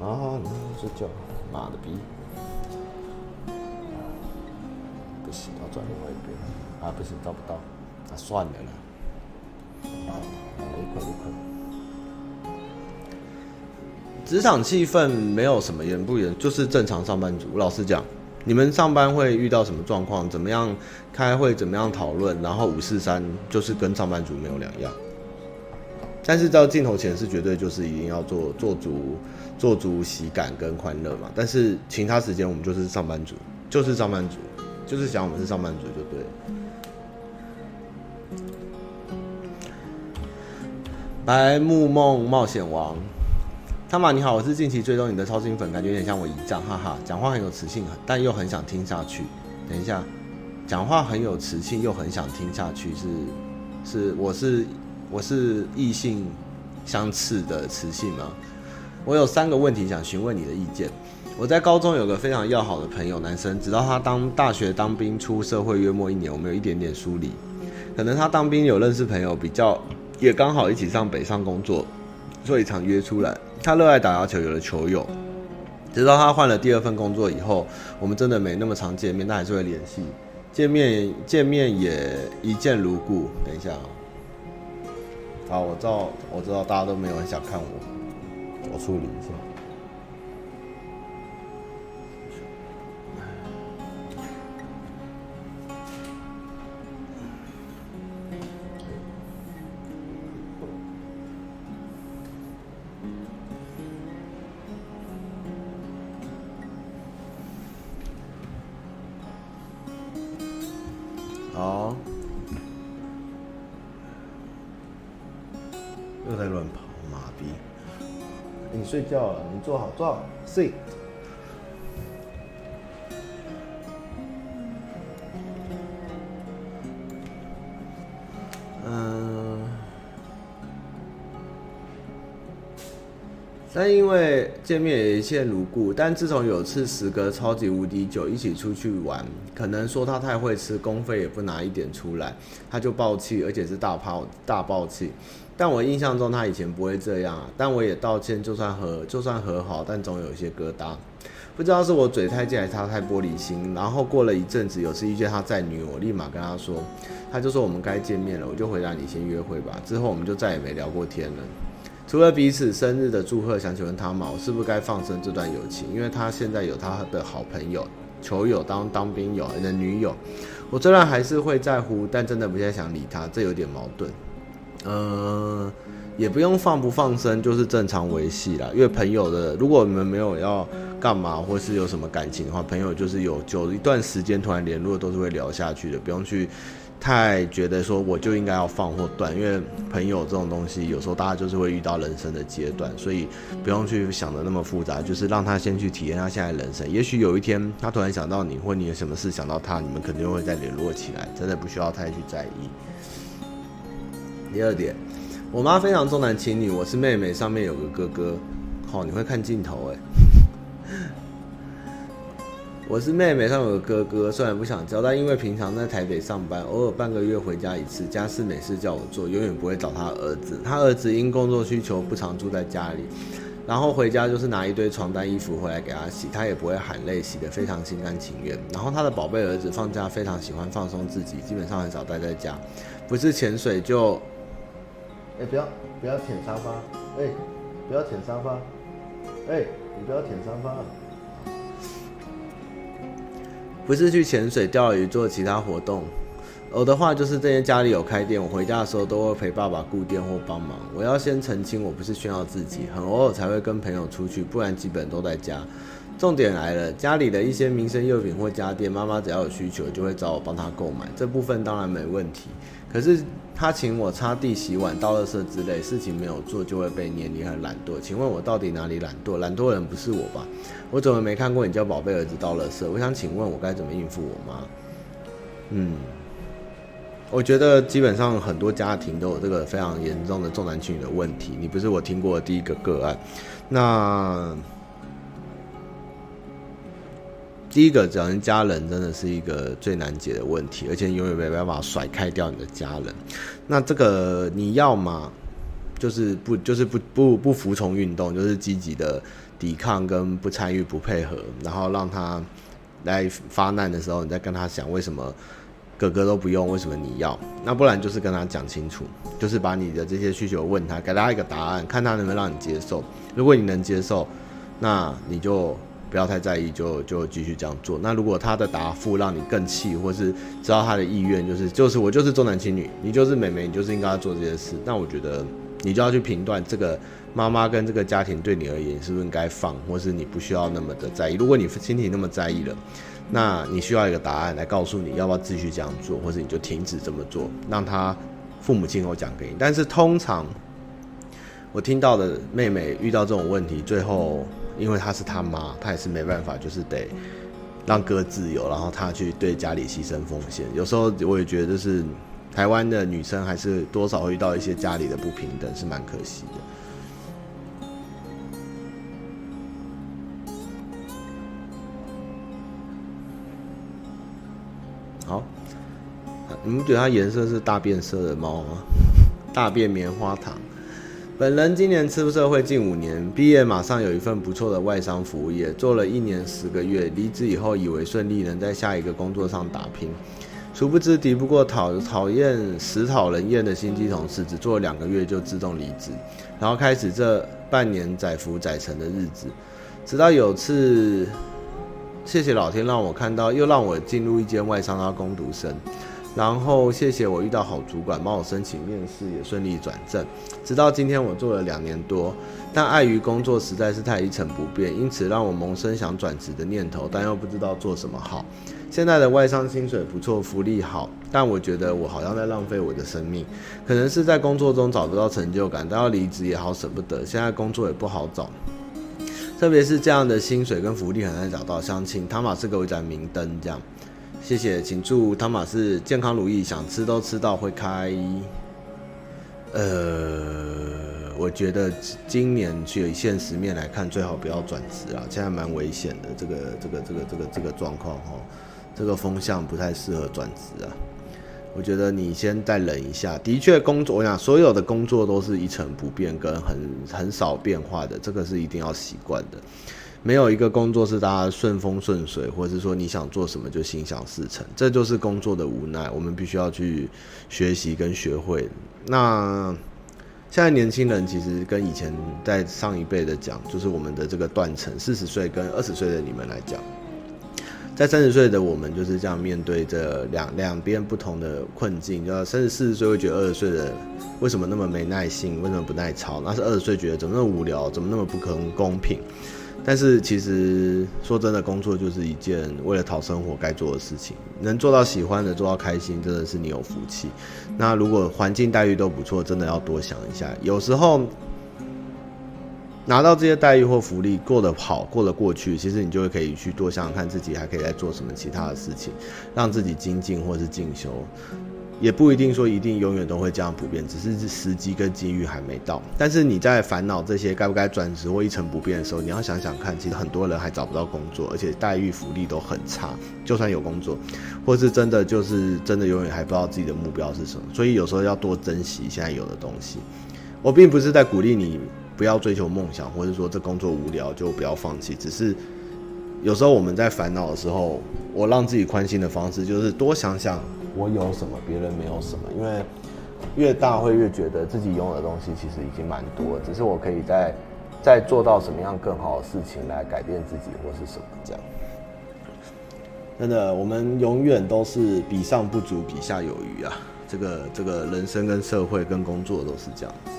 啊，你睡觉，妈的逼！不行，要转另外一边。啊，不行，找不到。啊，算了啦。啊，一块一块。职场气氛没有什么严不严，就是正常上班族。老实讲，你们上班会遇到什么状况？怎么样开会？怎么样讨论？然后五四三就是跟上班族没有两样。但是到镜头前是绝对就是一定要做做足。做足喜感跟欢乐嘛，但是其他时间我们就是上班族，就是上班族，就是想我们是上班族就对了。白木梦冒险王，汤玛你好，我是近期追踪你的超新粉，感觉有点像我姨丈，哈哈，讲话很有磁性，但又很想听下去。等一下，讲话很有磁性又很想听下去，是是我是我是异性相斥的磁性吗？我有三个问题想询问你的意见。我在高中有个非常要好的朋友，男生，直到他当大学当兵出社会约莫一年，我们有一点点疏离。可能他当兵有认识朋友，比较也刚好一起上北上工作，所以常约出来。他热爱打篮球，有了球友。直到他换了第二份工作以后，我们真的没那么常见面，但还是会联系。见面见面也一见如故。等一下，好，我知道我知道大家都没有很想看我，我处理一下。哦。睡觉了，你坐好，坐好，睡。但因为见面也一见如故，但自从有次时隔超级无敌久一起出去玩，可能说他太会吃，公费也不拿一点出来，他就爆气，而且是大爆大爆气。但我印象中他以前不会这样啊，但我也道歉，就算和就算和好，但总有一些疙瘩。不知道是我嘴太贱还是他太玻璃心。然后过了一阵子，有次遇见他载女，我立马跟他说，他就说我们该见面了，我就回答你先约会吧。之后我们就再也没聊过天了。除了彼此生日的祝贺，想请问他吗？我是不是该放生这段友情？因为他现在有他的好朋友、球友当当兵友的女友，我虽然还是会在乎，但真的不太想理他，这有点矛盾。嗯、呃，也不用放不放生，就是正常维系啦。因为朋友的，如果你们没有要干嘛，或是有什么感情的话，朋友就是有久一段时间突然联络，都是会聊下去的，不用去。太觉得说我就应该要放或断，因为朋友这种东西，有时候大家就是会遇到人生的阶段，所以不用去想的那么复杂，就是让他先去体验他现在人生。也许有一天他突然想到你，或你有什么事想到他，你们肯定会再联络起来，真的不需要太去在意。第二点，我妈非常重男轻女，我是妹妹，上面有个哥哥。好，你会看镜头诶。我是妹妹，上有个哥哥，虽然不想交，但因为平常在台北上班，偶尔半个月回家一次，家事没事叫我做，永远不会找他儿子。他儿子因工作需求不常住在家里，然后回家就是拿一堆床单衣服回来给他洗，他也不会喊累，洗得非常心甘情愿。然后他的宝贝儿子放假非常喜欢放松自己，基本上很少待在家，不是潜水就，哎、不要不要舔沙发，哎、不要舔沙发，哎、你不要舔沙发。不是去潜水、钓鱼、做其他活动，我的话就是这些家里有开店，我回家的时候都会陪爸爸顾店或帮忙。我要先澄清，我不是炫耀自己，很偶尔才会跟朋友出去，不然基本都在家。重点来了，家里的一些民生用品或家电，妈妈只要有需求就会找我帮她购买，这部分当然没问题。可是她请我擦地、洗碗、倒垃圾之类事情没有做，就会被念你很懒惰。请问我到底哪里懒惰？懒惰的人不是我吧？我怎么没看过你叫宝贝儿子倒垃圾？我想请问我该怎么应付我妈？嗯，我觉得基本上很多家庭都有这个非常严重的重男轻女的问题。你不是我听过的第一个个案。那。第一个，找人家人真的是一个最难解的问题，而且永远没办法甩开掉你的家人。那这个你要嘛，就是不就是不不不服从运动，就是积极的抵抗跟不参与不配合，然后让他来发难的时候，你再跟他讲为什么哥哥都不用，为什么你要？那不然就是跟他讲清楚，就是把你的这些需求问他，给他一个答案，看他能不能让你接受。如果你能接受，那你就。不要太在意，就就继续这样做。那如果他的答复让你更气，或是知道他的意愿，就是就是我就是重男轻女，你就是妹妹，你就是应该要做这些事。那我觉得你就要去评断这个妈妈跟这个家庭对你而言是不是应该放，或是你不需要那么的在意。如果你心里那么在意了，那你需要一个答案来告诉你要不要继续这样做，或是你就停止这么做，让他父母亲口讲给你。但是通常我听到的妹妹遇到这种问题，最后。因为他是他妈，他也是没办法，就是得让哥自由，然后他去对家里牺牲奉献。有时候我也觉得，就是台湾的女生还是多少会遇到一些家里的不平等，是蛮可惜的。好，你们觉得它颜色是大便色的猫吗？大便棉花糖。本人今年出社会近五年，毕业马上有一份不错的外商服务业，做了一年十个月。离职以后以为顺利能在下一个工作上打拼，殊不知敌不过讨讨厌死讨人厌的心机同事，只做了两个月就自动离职，然后开始这半年载浮载沉的日子。直到有次，谢谢老天让我看到，又让我进入一间外商当工读生。然后谢谢我遇到好主管，帮我申请面试，也顺利转正。直到今天我做了两年多，但碍于工作实在是太一成不变，因此让我萌生想转职的念头，但又不知道做什么好。现在的外商薪水不错，福利好，但我觉得我好像在浪费我的生命，可能是在工作中找不到成就感，但要离职也好舍不得，现在工作也不好找，特别是这样的薪水跟福利很难找到。相亲汤马斯给我一盏明灯，这样，谢谢，请祝汤马斯健康如意，想吃都吃到会开。呃，我觉得今年去现实面来看，最好不要转职啊，现在蛮危险的，这个这个这个这个这个状况哈，这个风向不太适合转职啊。我觉得你先再忍一下。的确，工作我想所有的工作都是一成不变跟很很少变化的，这个是一定要习惯的。没有一个工作是大家顺风顺水，或者是说你想做什么就心想事成，这就是工作的无奈。我们必须要去学习跟学会。那现在年轻人其实跟以前在上一辈的讲，就是我们的这个断层，四十岁跟二十岁的你们来讲，在三十岁的我们就是这样面对着两两边不同的困境。就三十四十岁会觉得二十岁的为什么那么没耐心，为什么不耐操？那是二十岁觉得怎么那么无聊，怎么那么不可能公平？但是其实说真的，工作就是一件为了讨生活该做的事情。能做到喜欢的，做到开心，真的是你有福气。那如果环境待遇都不错，真的要多想一下。有时候拿到这些待遇或福利，过得好，过得过去，其实你就会可以去多想想看自己还可以再做什么其他的事情，让自己精进或是进修。也不一定说一定永远都会这样普遍，只是时机跟机遇还没到。但是你在烦恼这些该不该转职或一成不变的时候，你要想想看，其实很多人还找不到工作，而且待遇福利都很差。就算有工作，或是真的就是真的永远还不知道自己的目标是什么。所以有时候要多珍惜现在有的东西。我并不是在鼓励你不要追求梦想，或者说这工作无聊就不要放弃。只是有时候我们在烦恼的时候，我让自己宽心的方式就是多想想。我有什么，别人没有什么，因为越大会越觉得自己拥有的东西其实已经蛮多，只是我可以再再做到什么样更好的事情来改变自己或是什么这样。真的，我们永远都是比上不足，比下有余啊！这个这个人生跟社会跟工作都是这样子。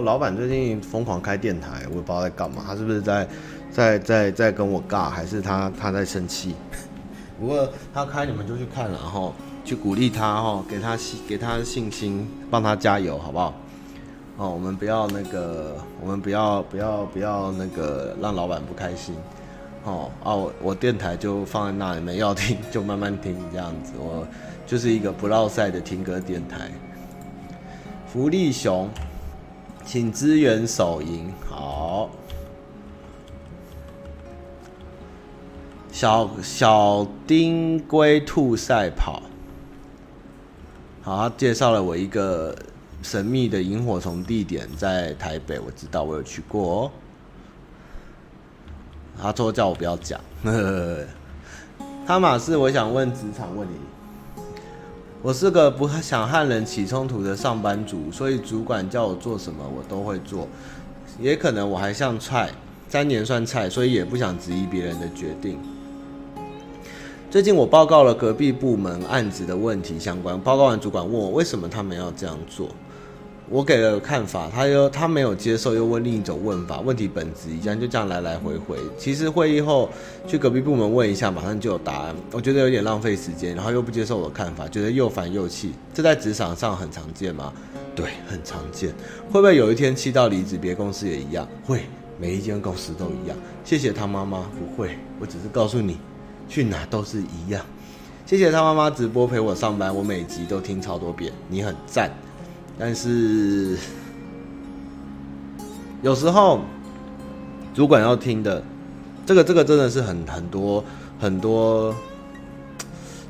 老板最近疯狂开电台，我也不知道在干嘛。他是不是在在在在跟我尬，还是他他在生气？<laughs> 不过他开，你们就去看了，然后去鼓励他，哈，给他信给他信心，帮他加油，好不好？哦，我们不要那个，我们不要不要不要那个让老板不开心。哦啊，我我电台就放在那里面，要听就慢慢听这样子。我就是一个不绕赛的听歌电台。福利熊。请支援手淫，好。小小丁龟兔赛跑，好，他介绍了我一个神秘的萤火虫地点，在台北，我知道，我有去过哦。他说叫我不要讲，呵呵呵。汤马士，我想问职场问题。我是个不想和人起冲突的上班族，所以主管叫我做什么，我都会做。也可能我还像菜，三年算菜，所以也不想质疑别人的决定。最近我报告了隔壁部门案子的问题相关，报告完主管问我为什么他们要这样做。我给了看法，他又他没有接受，又问另一种问法，问题本质一样，就这样来来回回。其实会议后去隔壁部门问一下，马上就有答案，我觉得有点浪费时间，然后又不接受我的看法，觉得又烦又气。这在职场上很常见吗？对，很常见。会不会有一天气到离职，别公司也一样？会，每一间公司都一样。谢谢他妈妈，不会，我只是告诉你，去哪都是一样。谢谢他妈妈直播陪我上班，我每集都听超多遍，你很赞。但是有时候主管要听的，这个这个真的是很很多很多。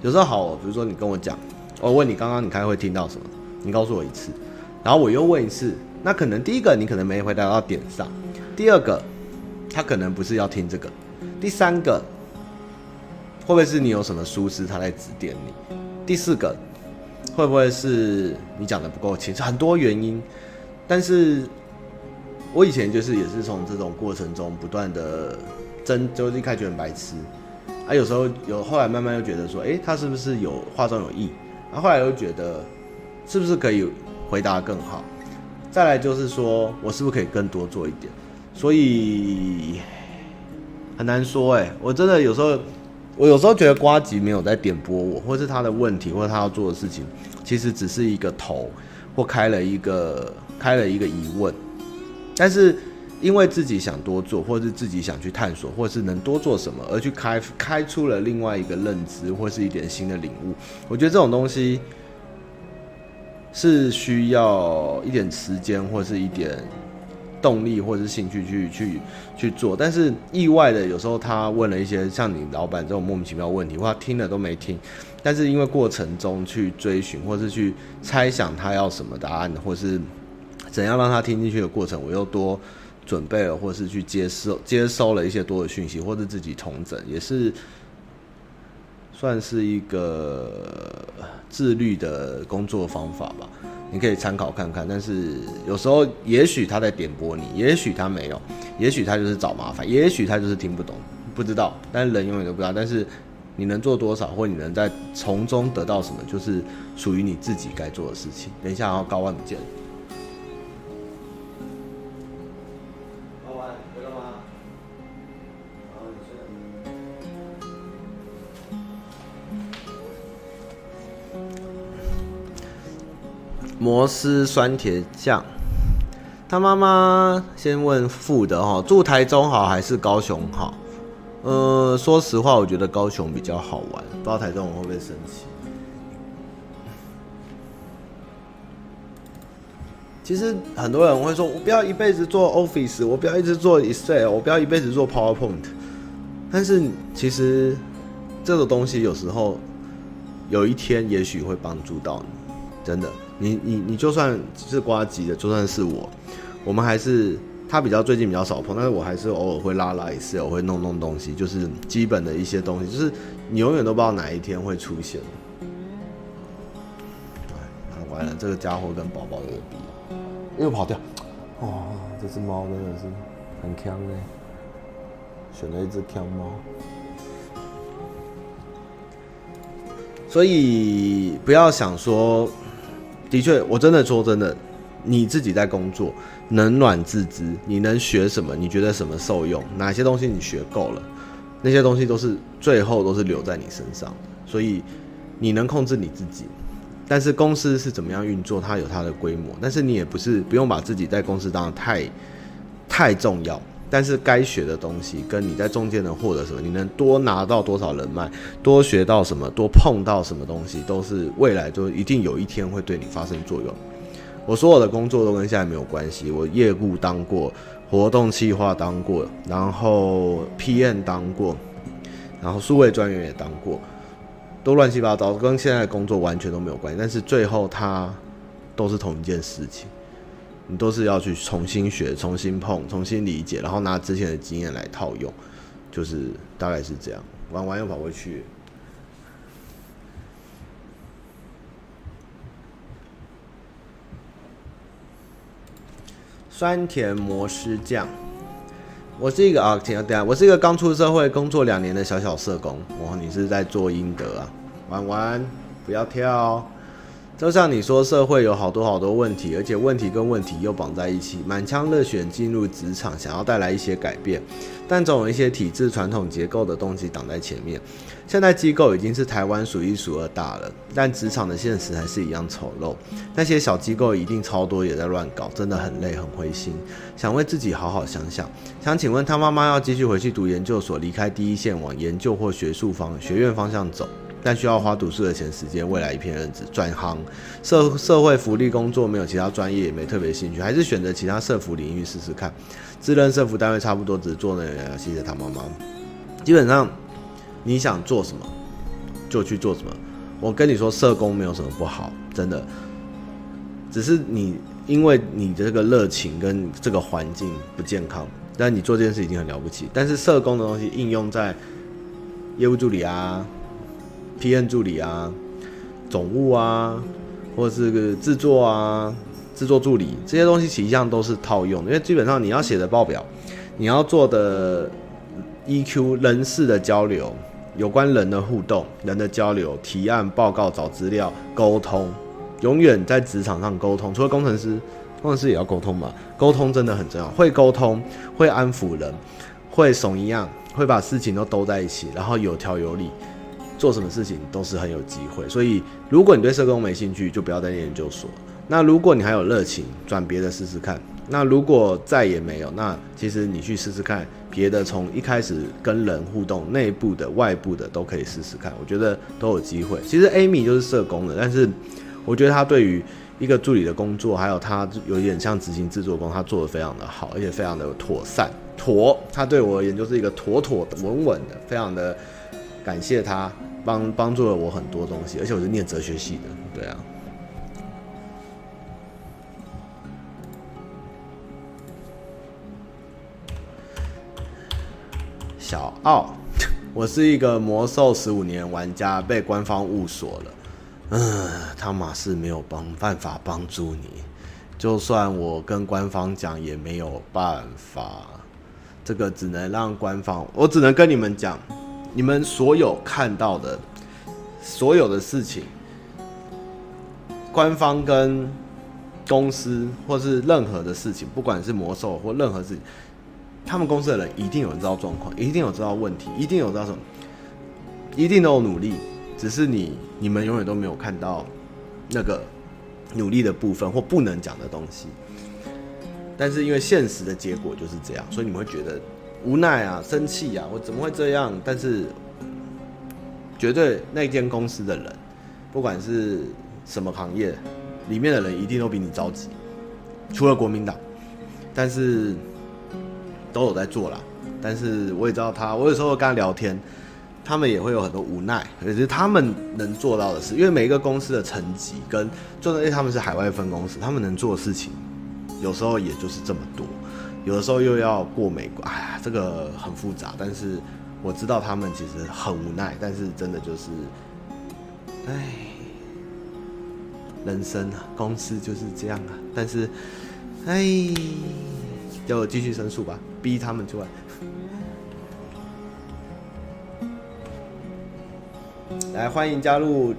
有时候好，比如说你跟我讲，我问你刚刚你开会听到什么，你告诉我一次，然后我又问一次，那可能第一个你可能没回答到点上，第二个他可能不是要听这个，第三个会不会是你有什么疏失他在指点你，第四个。会不会是你讲的不够清楚？很多原因，但是我以前就是也是从这种过程中不断的争，就是一开始很白痴，啊，有时候有后来慢慢又觉得说，诶，他是不是有话中有意？然后后来又觉得是不是可以回答更好。再来就是说我是不是可以更多做一点？所以很难说哎、我真的有时候，我有时候觉得瓜吉没有在点拨我，或是他的问题，或者他要做的事情，其实只是一个头，或开了一个开了一个疑问，但是。因为自己想多做，或是自己想去探索，或是能多做什么，而去开开出了另外一个认知，或是一点新的领悟。我觉得这种东西是需要一点时间，或是一点动力，或是兴趣去去去做。但是意外的，有时候他问了一些像你老板这种莫名其妙问题，或他听了都没听。但是因为过程中去追寻，或是去猜想他要什么答案，或是怎样让他听进去的过程，我又多。准备了，或是去接收接收了一些多的讯息，或者自己重整，也是算是一个自律的工作方法吧。你可以参考看看。但是有时候，也许他在点拨你，也许他没有，也许他就是找麻烦，也许他就是听不懂，不知道。但人永远都不知道。但是你能做多少，或你能在从中得到什么，就是属于你自己该做的事情。等一下，然后高万不见。摩斯酸甜酱，他妈妈先问副的哈，住台中好还是高雄好？呃，说实话，我觉得高雄比较好玩，不知道台中我会不会生气。其实很多人会说，我不要一辈子做 Office，我不要一直做 Excel，我不要一辈子做 PowerPoint。但是其实这个东西有时候有一天也许会帮助到你，真的。你你你就算是呱吉的，就算是我，我们还是他比较最近比较少碰，但是我还是偶尔会拉拉一次，我会弄弄东西，就是基本的一些东西，就是你永远都不知道哪一天会出现。哎，完了，这个家伙跟宝宝有比，又跑掉。哦，这只猫真的是很强嘞，选了一只强猫。所以不要想说。的确，我真的说真的，你自己在工作，冷暖自知。你能学什么？你觉得什么受用？哪些东西你学够了？那些东西都是最后都是留在你身上的。所以你能控制你自己，但是公司是怎么样运作，它有它的规模。但是你也不是不用把自己在公司当得太太重要。但是该学的东西，跟你在中间能获得什么，你能多拿到多少人脉，多学到什么，多碰到什么东西，都是未来就一定有一天会对你发生作用。我所有的工作都跟现在没有关系，我业务当过，活动企划当过，然后 PM 当过，然后数位专员也当过，都乱七八糟，跟现在的工作完全都没有关系。但是最后它都是同一件事情。你都是要去重新学、重新碰、重新理解，然后拿之前的经验来套用，就是大概是这样。玩完又跑回去。酸甜摩斯酱，我是一个啊，等下，我是一个刚出社会工作两年的小小社工。哇，你是在做阴德啊？玩完不要跳。就像你说，社会有好多好多问题，而且问题跟问题又绑在一起，满腔热血进入职场，想要带来一些改变，但总有一些体制传统结构的东西挡在前面。现在机构已经是台湾数一数二大了，但职场的现实还是一样丑陋。那些小机构一定超多也在乱搞，真的很累很灰心，想为自己好好想想。想请问他妈妈要继续回去读研究所，离开第一线往研究或学术方学院方向走？但需要花读书的钱时间，未来一片日子转行社社会福利工作，没有其他专业，也没特别兴趣，还是选择其他社福领域试试看。自认社福单位差不多，只做那个，谢谢他妈妈。基本上你想做什么就去做什么。我跟你说，社工没有什么不好，真的，只是你因为你的这个热情跟这个环境不健康，但你做这件事已经很了不起。但是社工的东西应用在业务助理啊。PM 助理啊，总务啊，或者是个制作啊，制作助理这些东西，其实上都是套用的。因为基本上你要写的报表，你要做的 EQ 人事的交流，有关人的互动、人的交流、提案、报告、找资料、沟通，永远在职场上沟通，除了工程师，工程师也要沟通嘛。沟通真的很重要，会沟通，会安抚人，会怂一样，会把事情都兜在一起，然后有条有理，做什么事情都是很有机会。所以，如果你对社工没兴趣，就不要再研究所。那如果你还有热情，转别的试试看。那如果再也没有，那其实你去试试看别的，从一开始跟人互动，内部的、外部的都可以试试看，我觉得都有机会。其实 Amy 就是社工的，但是我觉得他对于一个助理的工作，还有他有点像执行制作工，他做得非常的好，而且非常的妥善妥。他对我而言就是一个妥妥的、稳稳的，非常的感谢他帮帮助了我很多东西，而且我是念哲学系的，对啊。小奥，<laughs> 我是一个魔兽十五年玩家，被官方误锁了。嗯，汤马士没有帮办法帮助你，就算我跟官方讲也没有办法。这个只能让官方，我只能跟你们讲，你们所有看到的所有的事情，官方跟公司或是任何的事情，不管是魔兽或任何事情。他们公司的人一定有人知道状况，一定有知道问题，一定有知道什么，一定都有努力，只是你你们永远都没有看到那个努力的部分或不能讲的东西。但是因为现实的结果就是这样，所以你们会觉得无奈啊、生气啊，我怎么会这样？但是绝对那间公司的人，不管是什么行业里面的人，一定都比你着急，除了国民党，但是。都有在做啦，但是我也知道他，我有时候跟他聊天，他们也会有很多无奈，也是他们能做到的事，因为每一个公司的层级跟，就因为他们是海外分公司，他们能做的事情，有时候也就是这么多，有的时候又要过美国，哎呀，这个很复杂，但是我知道他们其实很无奈，但是真的就是，哎，人生啊，公司就是这样啊，但是，哎，就继续申诉吧。逼他们出来，来欢迎加入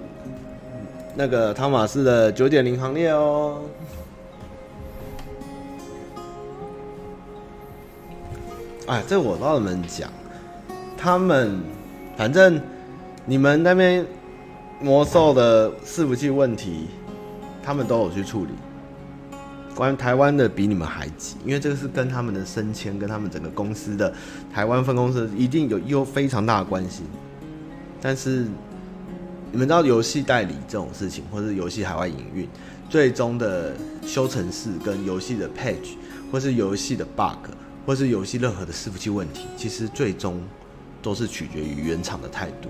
那个汤玛士的九点零行列哦！哎，这我倒能讲，他们反正你们那边魔兽的伺服器问题，他们都有去处理。关台湾的比你们还急，因为这个是跟他们的升迁、跟他们整个公司的台湾分公司一定有有非常大的关系。但是你们知道游戏代理这种事情，或是游戏海外营运，最终的修程式跟游戏的 page，或是游戏的 bug，或是游戏任何的伺服器问题，其实最终都是取决于原厂的态度，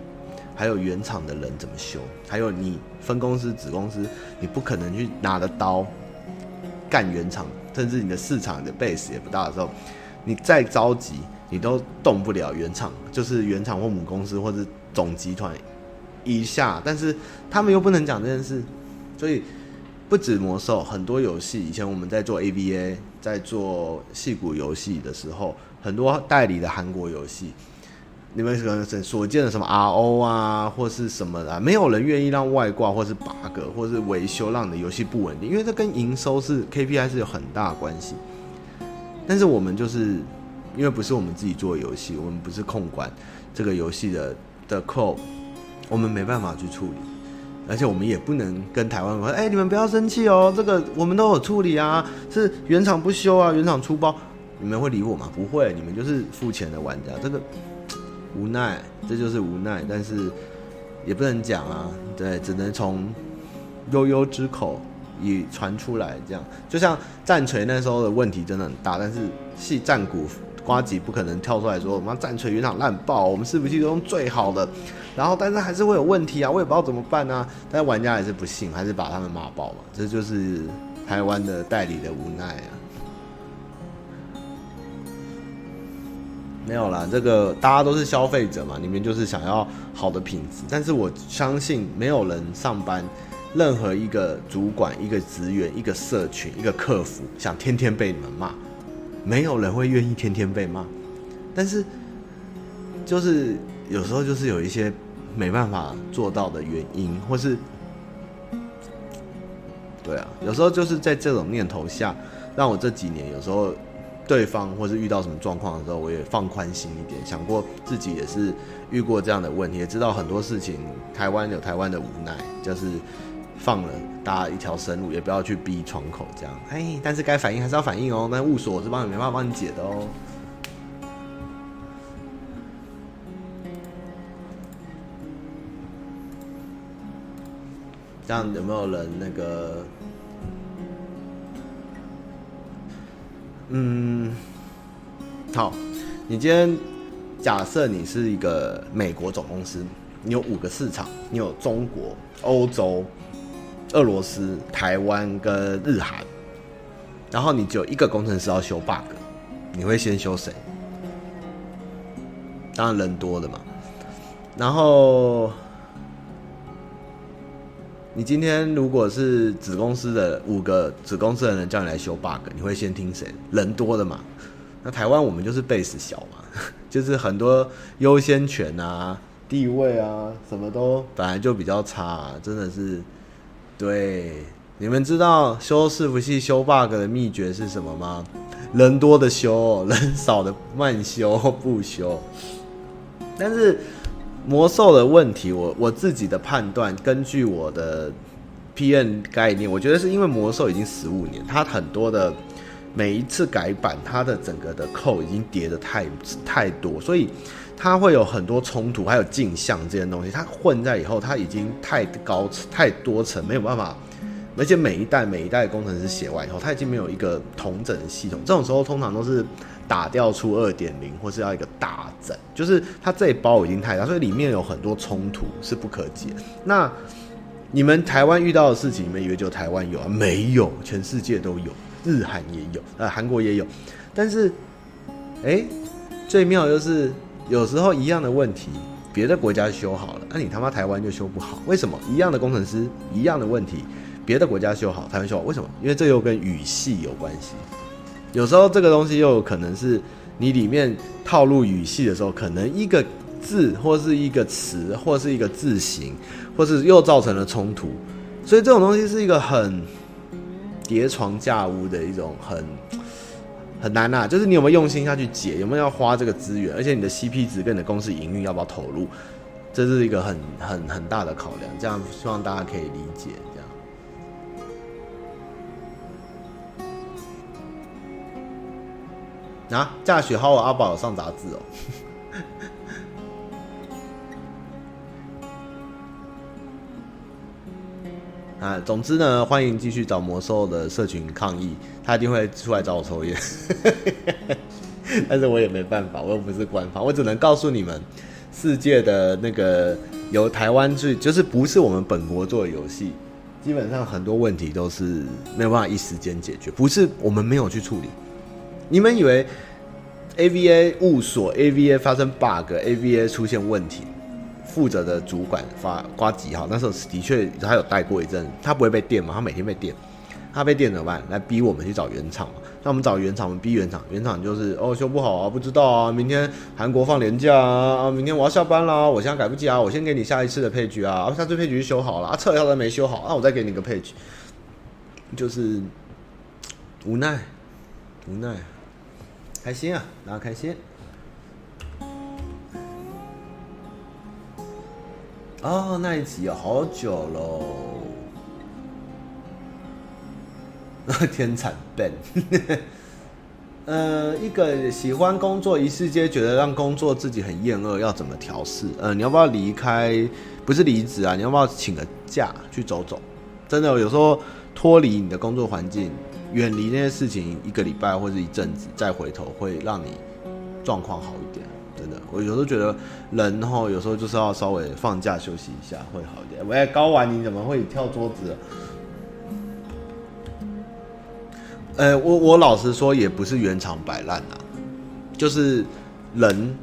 还有原厂的人怎么修，还有你分公司、子公司，你不可能去拿着刀。干原厂，甚至你的市场的 base 也不大的时候，你再着急，你都动不了原厂，就是原厂或母公司或者总集团以下。但是他们又不能讲这件事，所以不止魔兽，很多游戏以前我们在做 ABA，在做戏骨游戏的时候，很多代理的韩国游戏。你们可能所见的什么 RO 啊，或是什么的，没有人愿意让外挂，或是 bug，或是维修，让你的游戏不稳定，因为这跟营收是 KPI 是有很大关系。但是我们就是因为不是我们自己做游戏，我们不是控管这个游戏的的 code，我们没办法去处理，而且我们也不能跟台湾说，哎，你们不要生气哦，这个我们都有处理啊，是原厂不修啊，原厂出包，你们会理我吗？不会，你们就是付钱的玩家，这个。无奈，这就是无奈，但是也不能讲啊，对，只能从悠悠之口以传出来，这样就像战锤那时候的问题真的很大，但是系战鼓瓜吉不可能跳出来说，我们战锤原厂烂爆，我们伺服器都用最好的，然后但是还是会有问题啊，我也不知道怎么办啊，但是玩家还是不信，还是把他们骂爆嘛，这就是台湾的代理的无奈啊。没有啦，这个大家都是消费者嘛，你们就是想要好的品质。但是我相信没有人上班，任何一个主管、一个职员、一个社群、一个客服，想天天被你们骂，没有人会愿意天天被骂。但是就是有时候就是有一些没办法做到的原因，或是对啊，有时候就是在这种念头下，让我这几年有时候对方或是遇到什么状况的时候，我也放宽心一点，想过自己也是遇过这样的问题，也知道很多事情台湾有台湾的无奈，就是放了大家一条生路，也不要去逼窗口这样。哎，但是该反应还是要反应哦。那务所我是帮你没办法帮你解的哦。这样有没有人那个？嗯，好，你今天假设你是一个美国总公司，你有五个市场，你有中国、欧洲、俄罗斯、台湾跟日韩，然后你只有一个工程师要修 bug，你会先修谁？当然人多的嘛，然后。你今天如果是子公司的五个子公司的人叫你来修 bug，你会先听谁？人多的嘛。那台湾我们就是 base 小嘛，<laughs> 就是很多优先权啊、地位啊，什么都本来就比较差啊，真的是。对，你们知道修伺服器修 bug 的秘诀是什么吗？人多的修，人少的慢修不修。但是。魔兽的问题，我我自己的判断，根据我的 PN 概念，我觉得是因为魔兽已经十五年，它很多的每一次改版，它的整个的扣已经叠得太太多，所以它会有很多冲突，还有镜像这些东西，它混在以后，它已经太高太多层，没有办法，而且每一代每一代工程师写完以后，它已经没有一个统整的系统，这种时候通常都是。打掉出二点零，或是要一个大整，就是它这一包已经太大，所以里面有很多冲突是不可解。那你们台湾遇到的事情，你们以为就台湾有啊？没有，全世界都有，日韩也有，呃，韩国也有。但是，哎、最妙就是有时候一样的问题，别的国家修好了，那你他妈台湾就修不好？为什么？一样的工程师，一样的问题，别的国家修好，台湾修好，为什么？因为这又跟语系有关系。有时候这个东西又有可能是你里面套路语系的时候，可能一个字或是一个词或是一个字形，或是又造成了冲突，所以这种东西是一个很叠床架屋的一种很很难呐。就是你有没有用心下去解，有没有要花这个资源，而且你的 CP 值跟你的公司营运要不要投入，这是一个很很很大的考量。这样希望大家可以理解。这样啊！驾雪豪阿宝有上杂志哦。<laughs> 啊，总之呢，欢迎继续找魔兽的社群抗议，他一定会出来找我抽烟。<laughs> 但是我也没办法，我又不是官方，我只能告诉你们，世界的那个由台湾去，就是不是我们本国做的游戏，基本上很多问题都是没有办法一时间解决，不是我们没有去处理。你们以为 AVA 误锁 AVA 发生 bug，AVA 出现问题，负责的主管发呱吉哈，那时候的确他有带过一阵，他不会被电嘛？他每天被电，他被电怎么办？来逼我们去找原厂嘛？那我们找原厂，我们逼原厂，原厂就是哦修不好啊，不知道啊，明天韩国放年假啊，明天我要下班啦，我现在改不及啊，我先给你下一次的配局啊，啊下次配局修好了，啊测一下都没修好，那、我再给你个配局，就是无奈，无奈。开心啊，大家开心。哦，那一集有好久喽。<laughs> 天蚕笨。<laughs> 呃，一个喜欢工作，一世界觉得让工作自己很厌恶，要怎么调试？呃，你要不要离开？不是离职啊，你要不要请个假去走走？真的，有时候脱离你的工作环境。远离那些事情一个礼拜或者一阵子，再回头会让你状况好一点。真的，我有时候觉得人哈，有时候就是要稍微放假休息一下会好一点。喂，高玩你怎么会跳桌子？呃，我我老实说，也不是原厂摆烂啊，就是人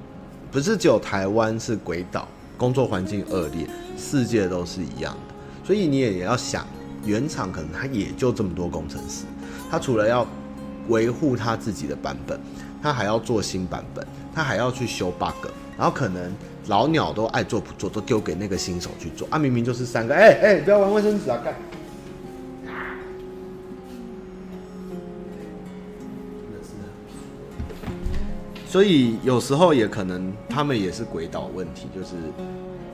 不是只有台湾是鬼岛，工作环境恶劣，世界都是一样的。所以你也要想，原厂可能他也就这么多工程师。他除了要维护他自己的版本，他还要做新版本，他还要去修 bug，然后可能老鸟都爱做不做，都丢给那个新手去做啊！明明就是三个，哎、哎、不要玩卫生纸啊！干，所以有时候也可能他们也是轨道问题，就是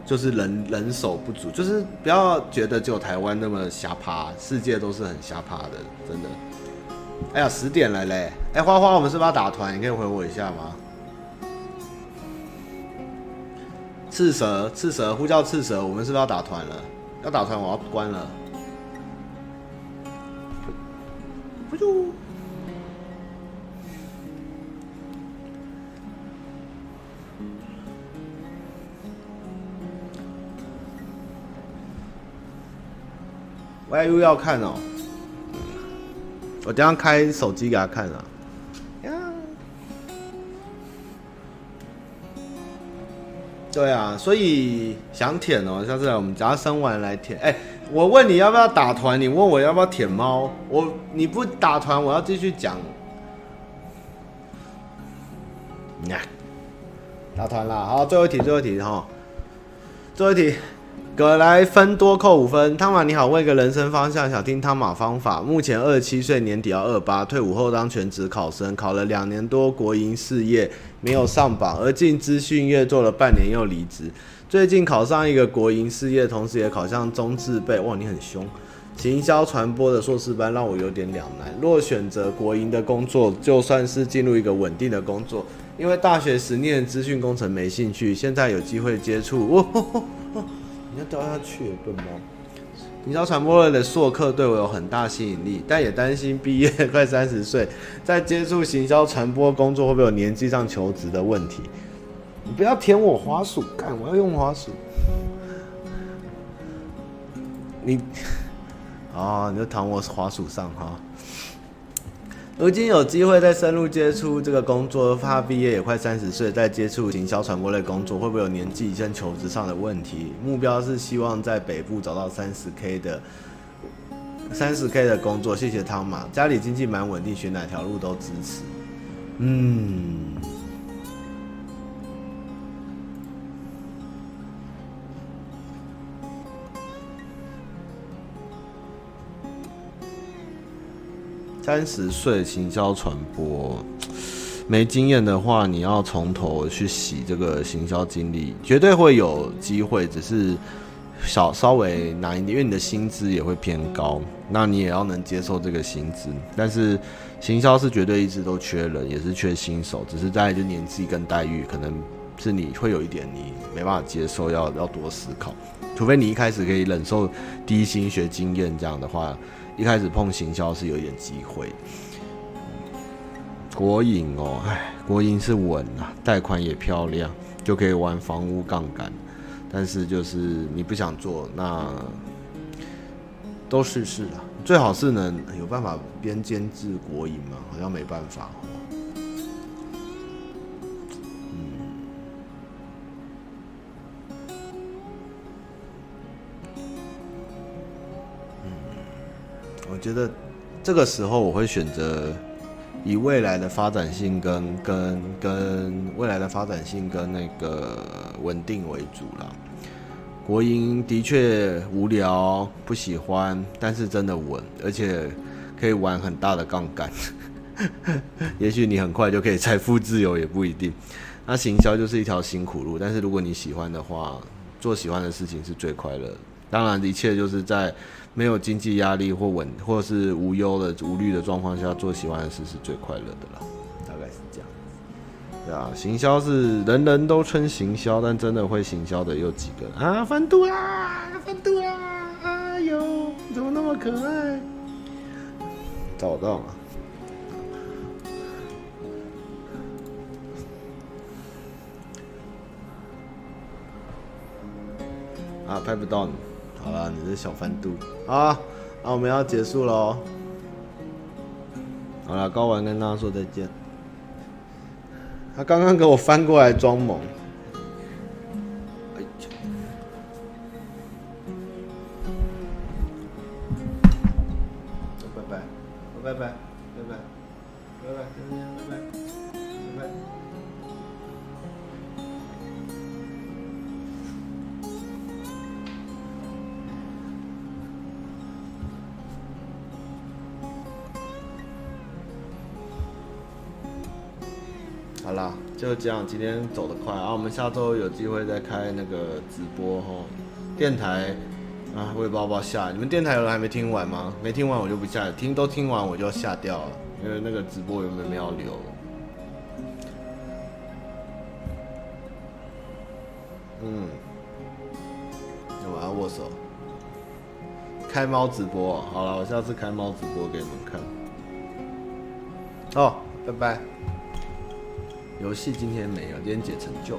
就是人人手不足，就是不要觉得只有台湾那么瞎趴，世界都是很瞎趴的，真的。哎呀，十点了嘞！哎，花花，我们是不是要打团？你可以回我一下吗？赤蛇，赤蛇，呼叫赤蛇，我们是不是要打团了？要打团，我要关了。不就。YU 要看哦，我等下开手机给他看啊。对啊，所以想舔哦，下次来我们家生完来舔。哎，我问你要不要打团，你问我要不要舔猫，我你不打团，我要继续讲。打团了，好，最后一题，最后一题哈，最后一题。葛来分多扣五分，汤马你好，问一个人生方向，想听汤马方法。目前二十七岁，年底要二八，退伍后当全职考生，考了两年多国营事业，没有上榜，而进资讯业做了半年又离职。最近考上一个国营事业，同时也考上中字辈，哇，你很凶。行销传播的硕士班让我有点两难。若选择国营的工作，就算是进入一个稳定的工作，因为大学时念资讯工程没兴趣，现在有机会接触。<laughs> 你要掉下去，笨猫！行销传播类的硕课对我有很大吸引力，但也担心毕业快三十岁，在接触行销传播工作会不会有年纪上求职的问题？你不要舔我滑鼠，干！我要用滑鼠。你啊，<laughs> 你就躺我滑鼠上哈。如今有机会再深入接触这个工作，他毕业也快三十岁，再接触行销传播类工作，会不会有年纪跟求职上的问题？目标是希望在北部找到三十 K 的三十 K 的工作。谢谢汤马，家里经济蛮稳定，选哪条路都支持。嗯。三十岁行销传播没经验的话，你要从头去洗这个行销经历，绝对会有机会，只是小稍微难一点，因为你的薪资也会偏高，那你也要能接受这个薪资。但是行销是绝对一直都缺人，也是缺新手，只是在就年纪跟待遇，可能是你会有一点你没办法接受，要要多思考。除非你一开始可以忍受低薪学经验这样的话。一开始碰行销是有点机会，国营哦，哎，国营是稳啊，贷款也漂亮，就可以玩房屋杠杆，但是就是你不想做，那都试试啊，最好是能有办法边监制国营嘛，好像没办法。我觉得这个时候我会选择以未来的发展性跟跟跟未来的发展性跟那个稳定为主了。国营的确无聊不喜欢，但是真的稳，而且可以玩很大的杠杆。<laughs> 也许你很快就可以财富自由，也不一定。那行销就是一条辛苦路，但是如果你喜欢的话，做喜欢的事情是最快乐。当然，一切就是在。没有经济压力或稳，或是无忧的无虑的状况下，做喜欢的事是最快乐的啦。大概是这样。对啊，行销是人人都称行销，但真的会行销的有几个啊？翻肚啊，翻肚啊！哎呦，怎么那么可爱？找到了。啊，拍不到你。好了，你是小翻肚啊！那我们要结束喽。好了，高玩跟大家说再见。他刚刚给我翻过来装萌。拜拜，拜拜，拜拜，就这样，今天走得快啊，我们下周有机会再开那个直播哈，电台啊，我也不知道不要下，你们电台有人还没听完吗？没听完我就不下，听都听完我就要下掉了，因为那个直播有没有没有留？嗯，我要握手，开猫直播，好了，我下次开猫直播给你们看。哦，拜拜。游戏今天没有，今天解成就。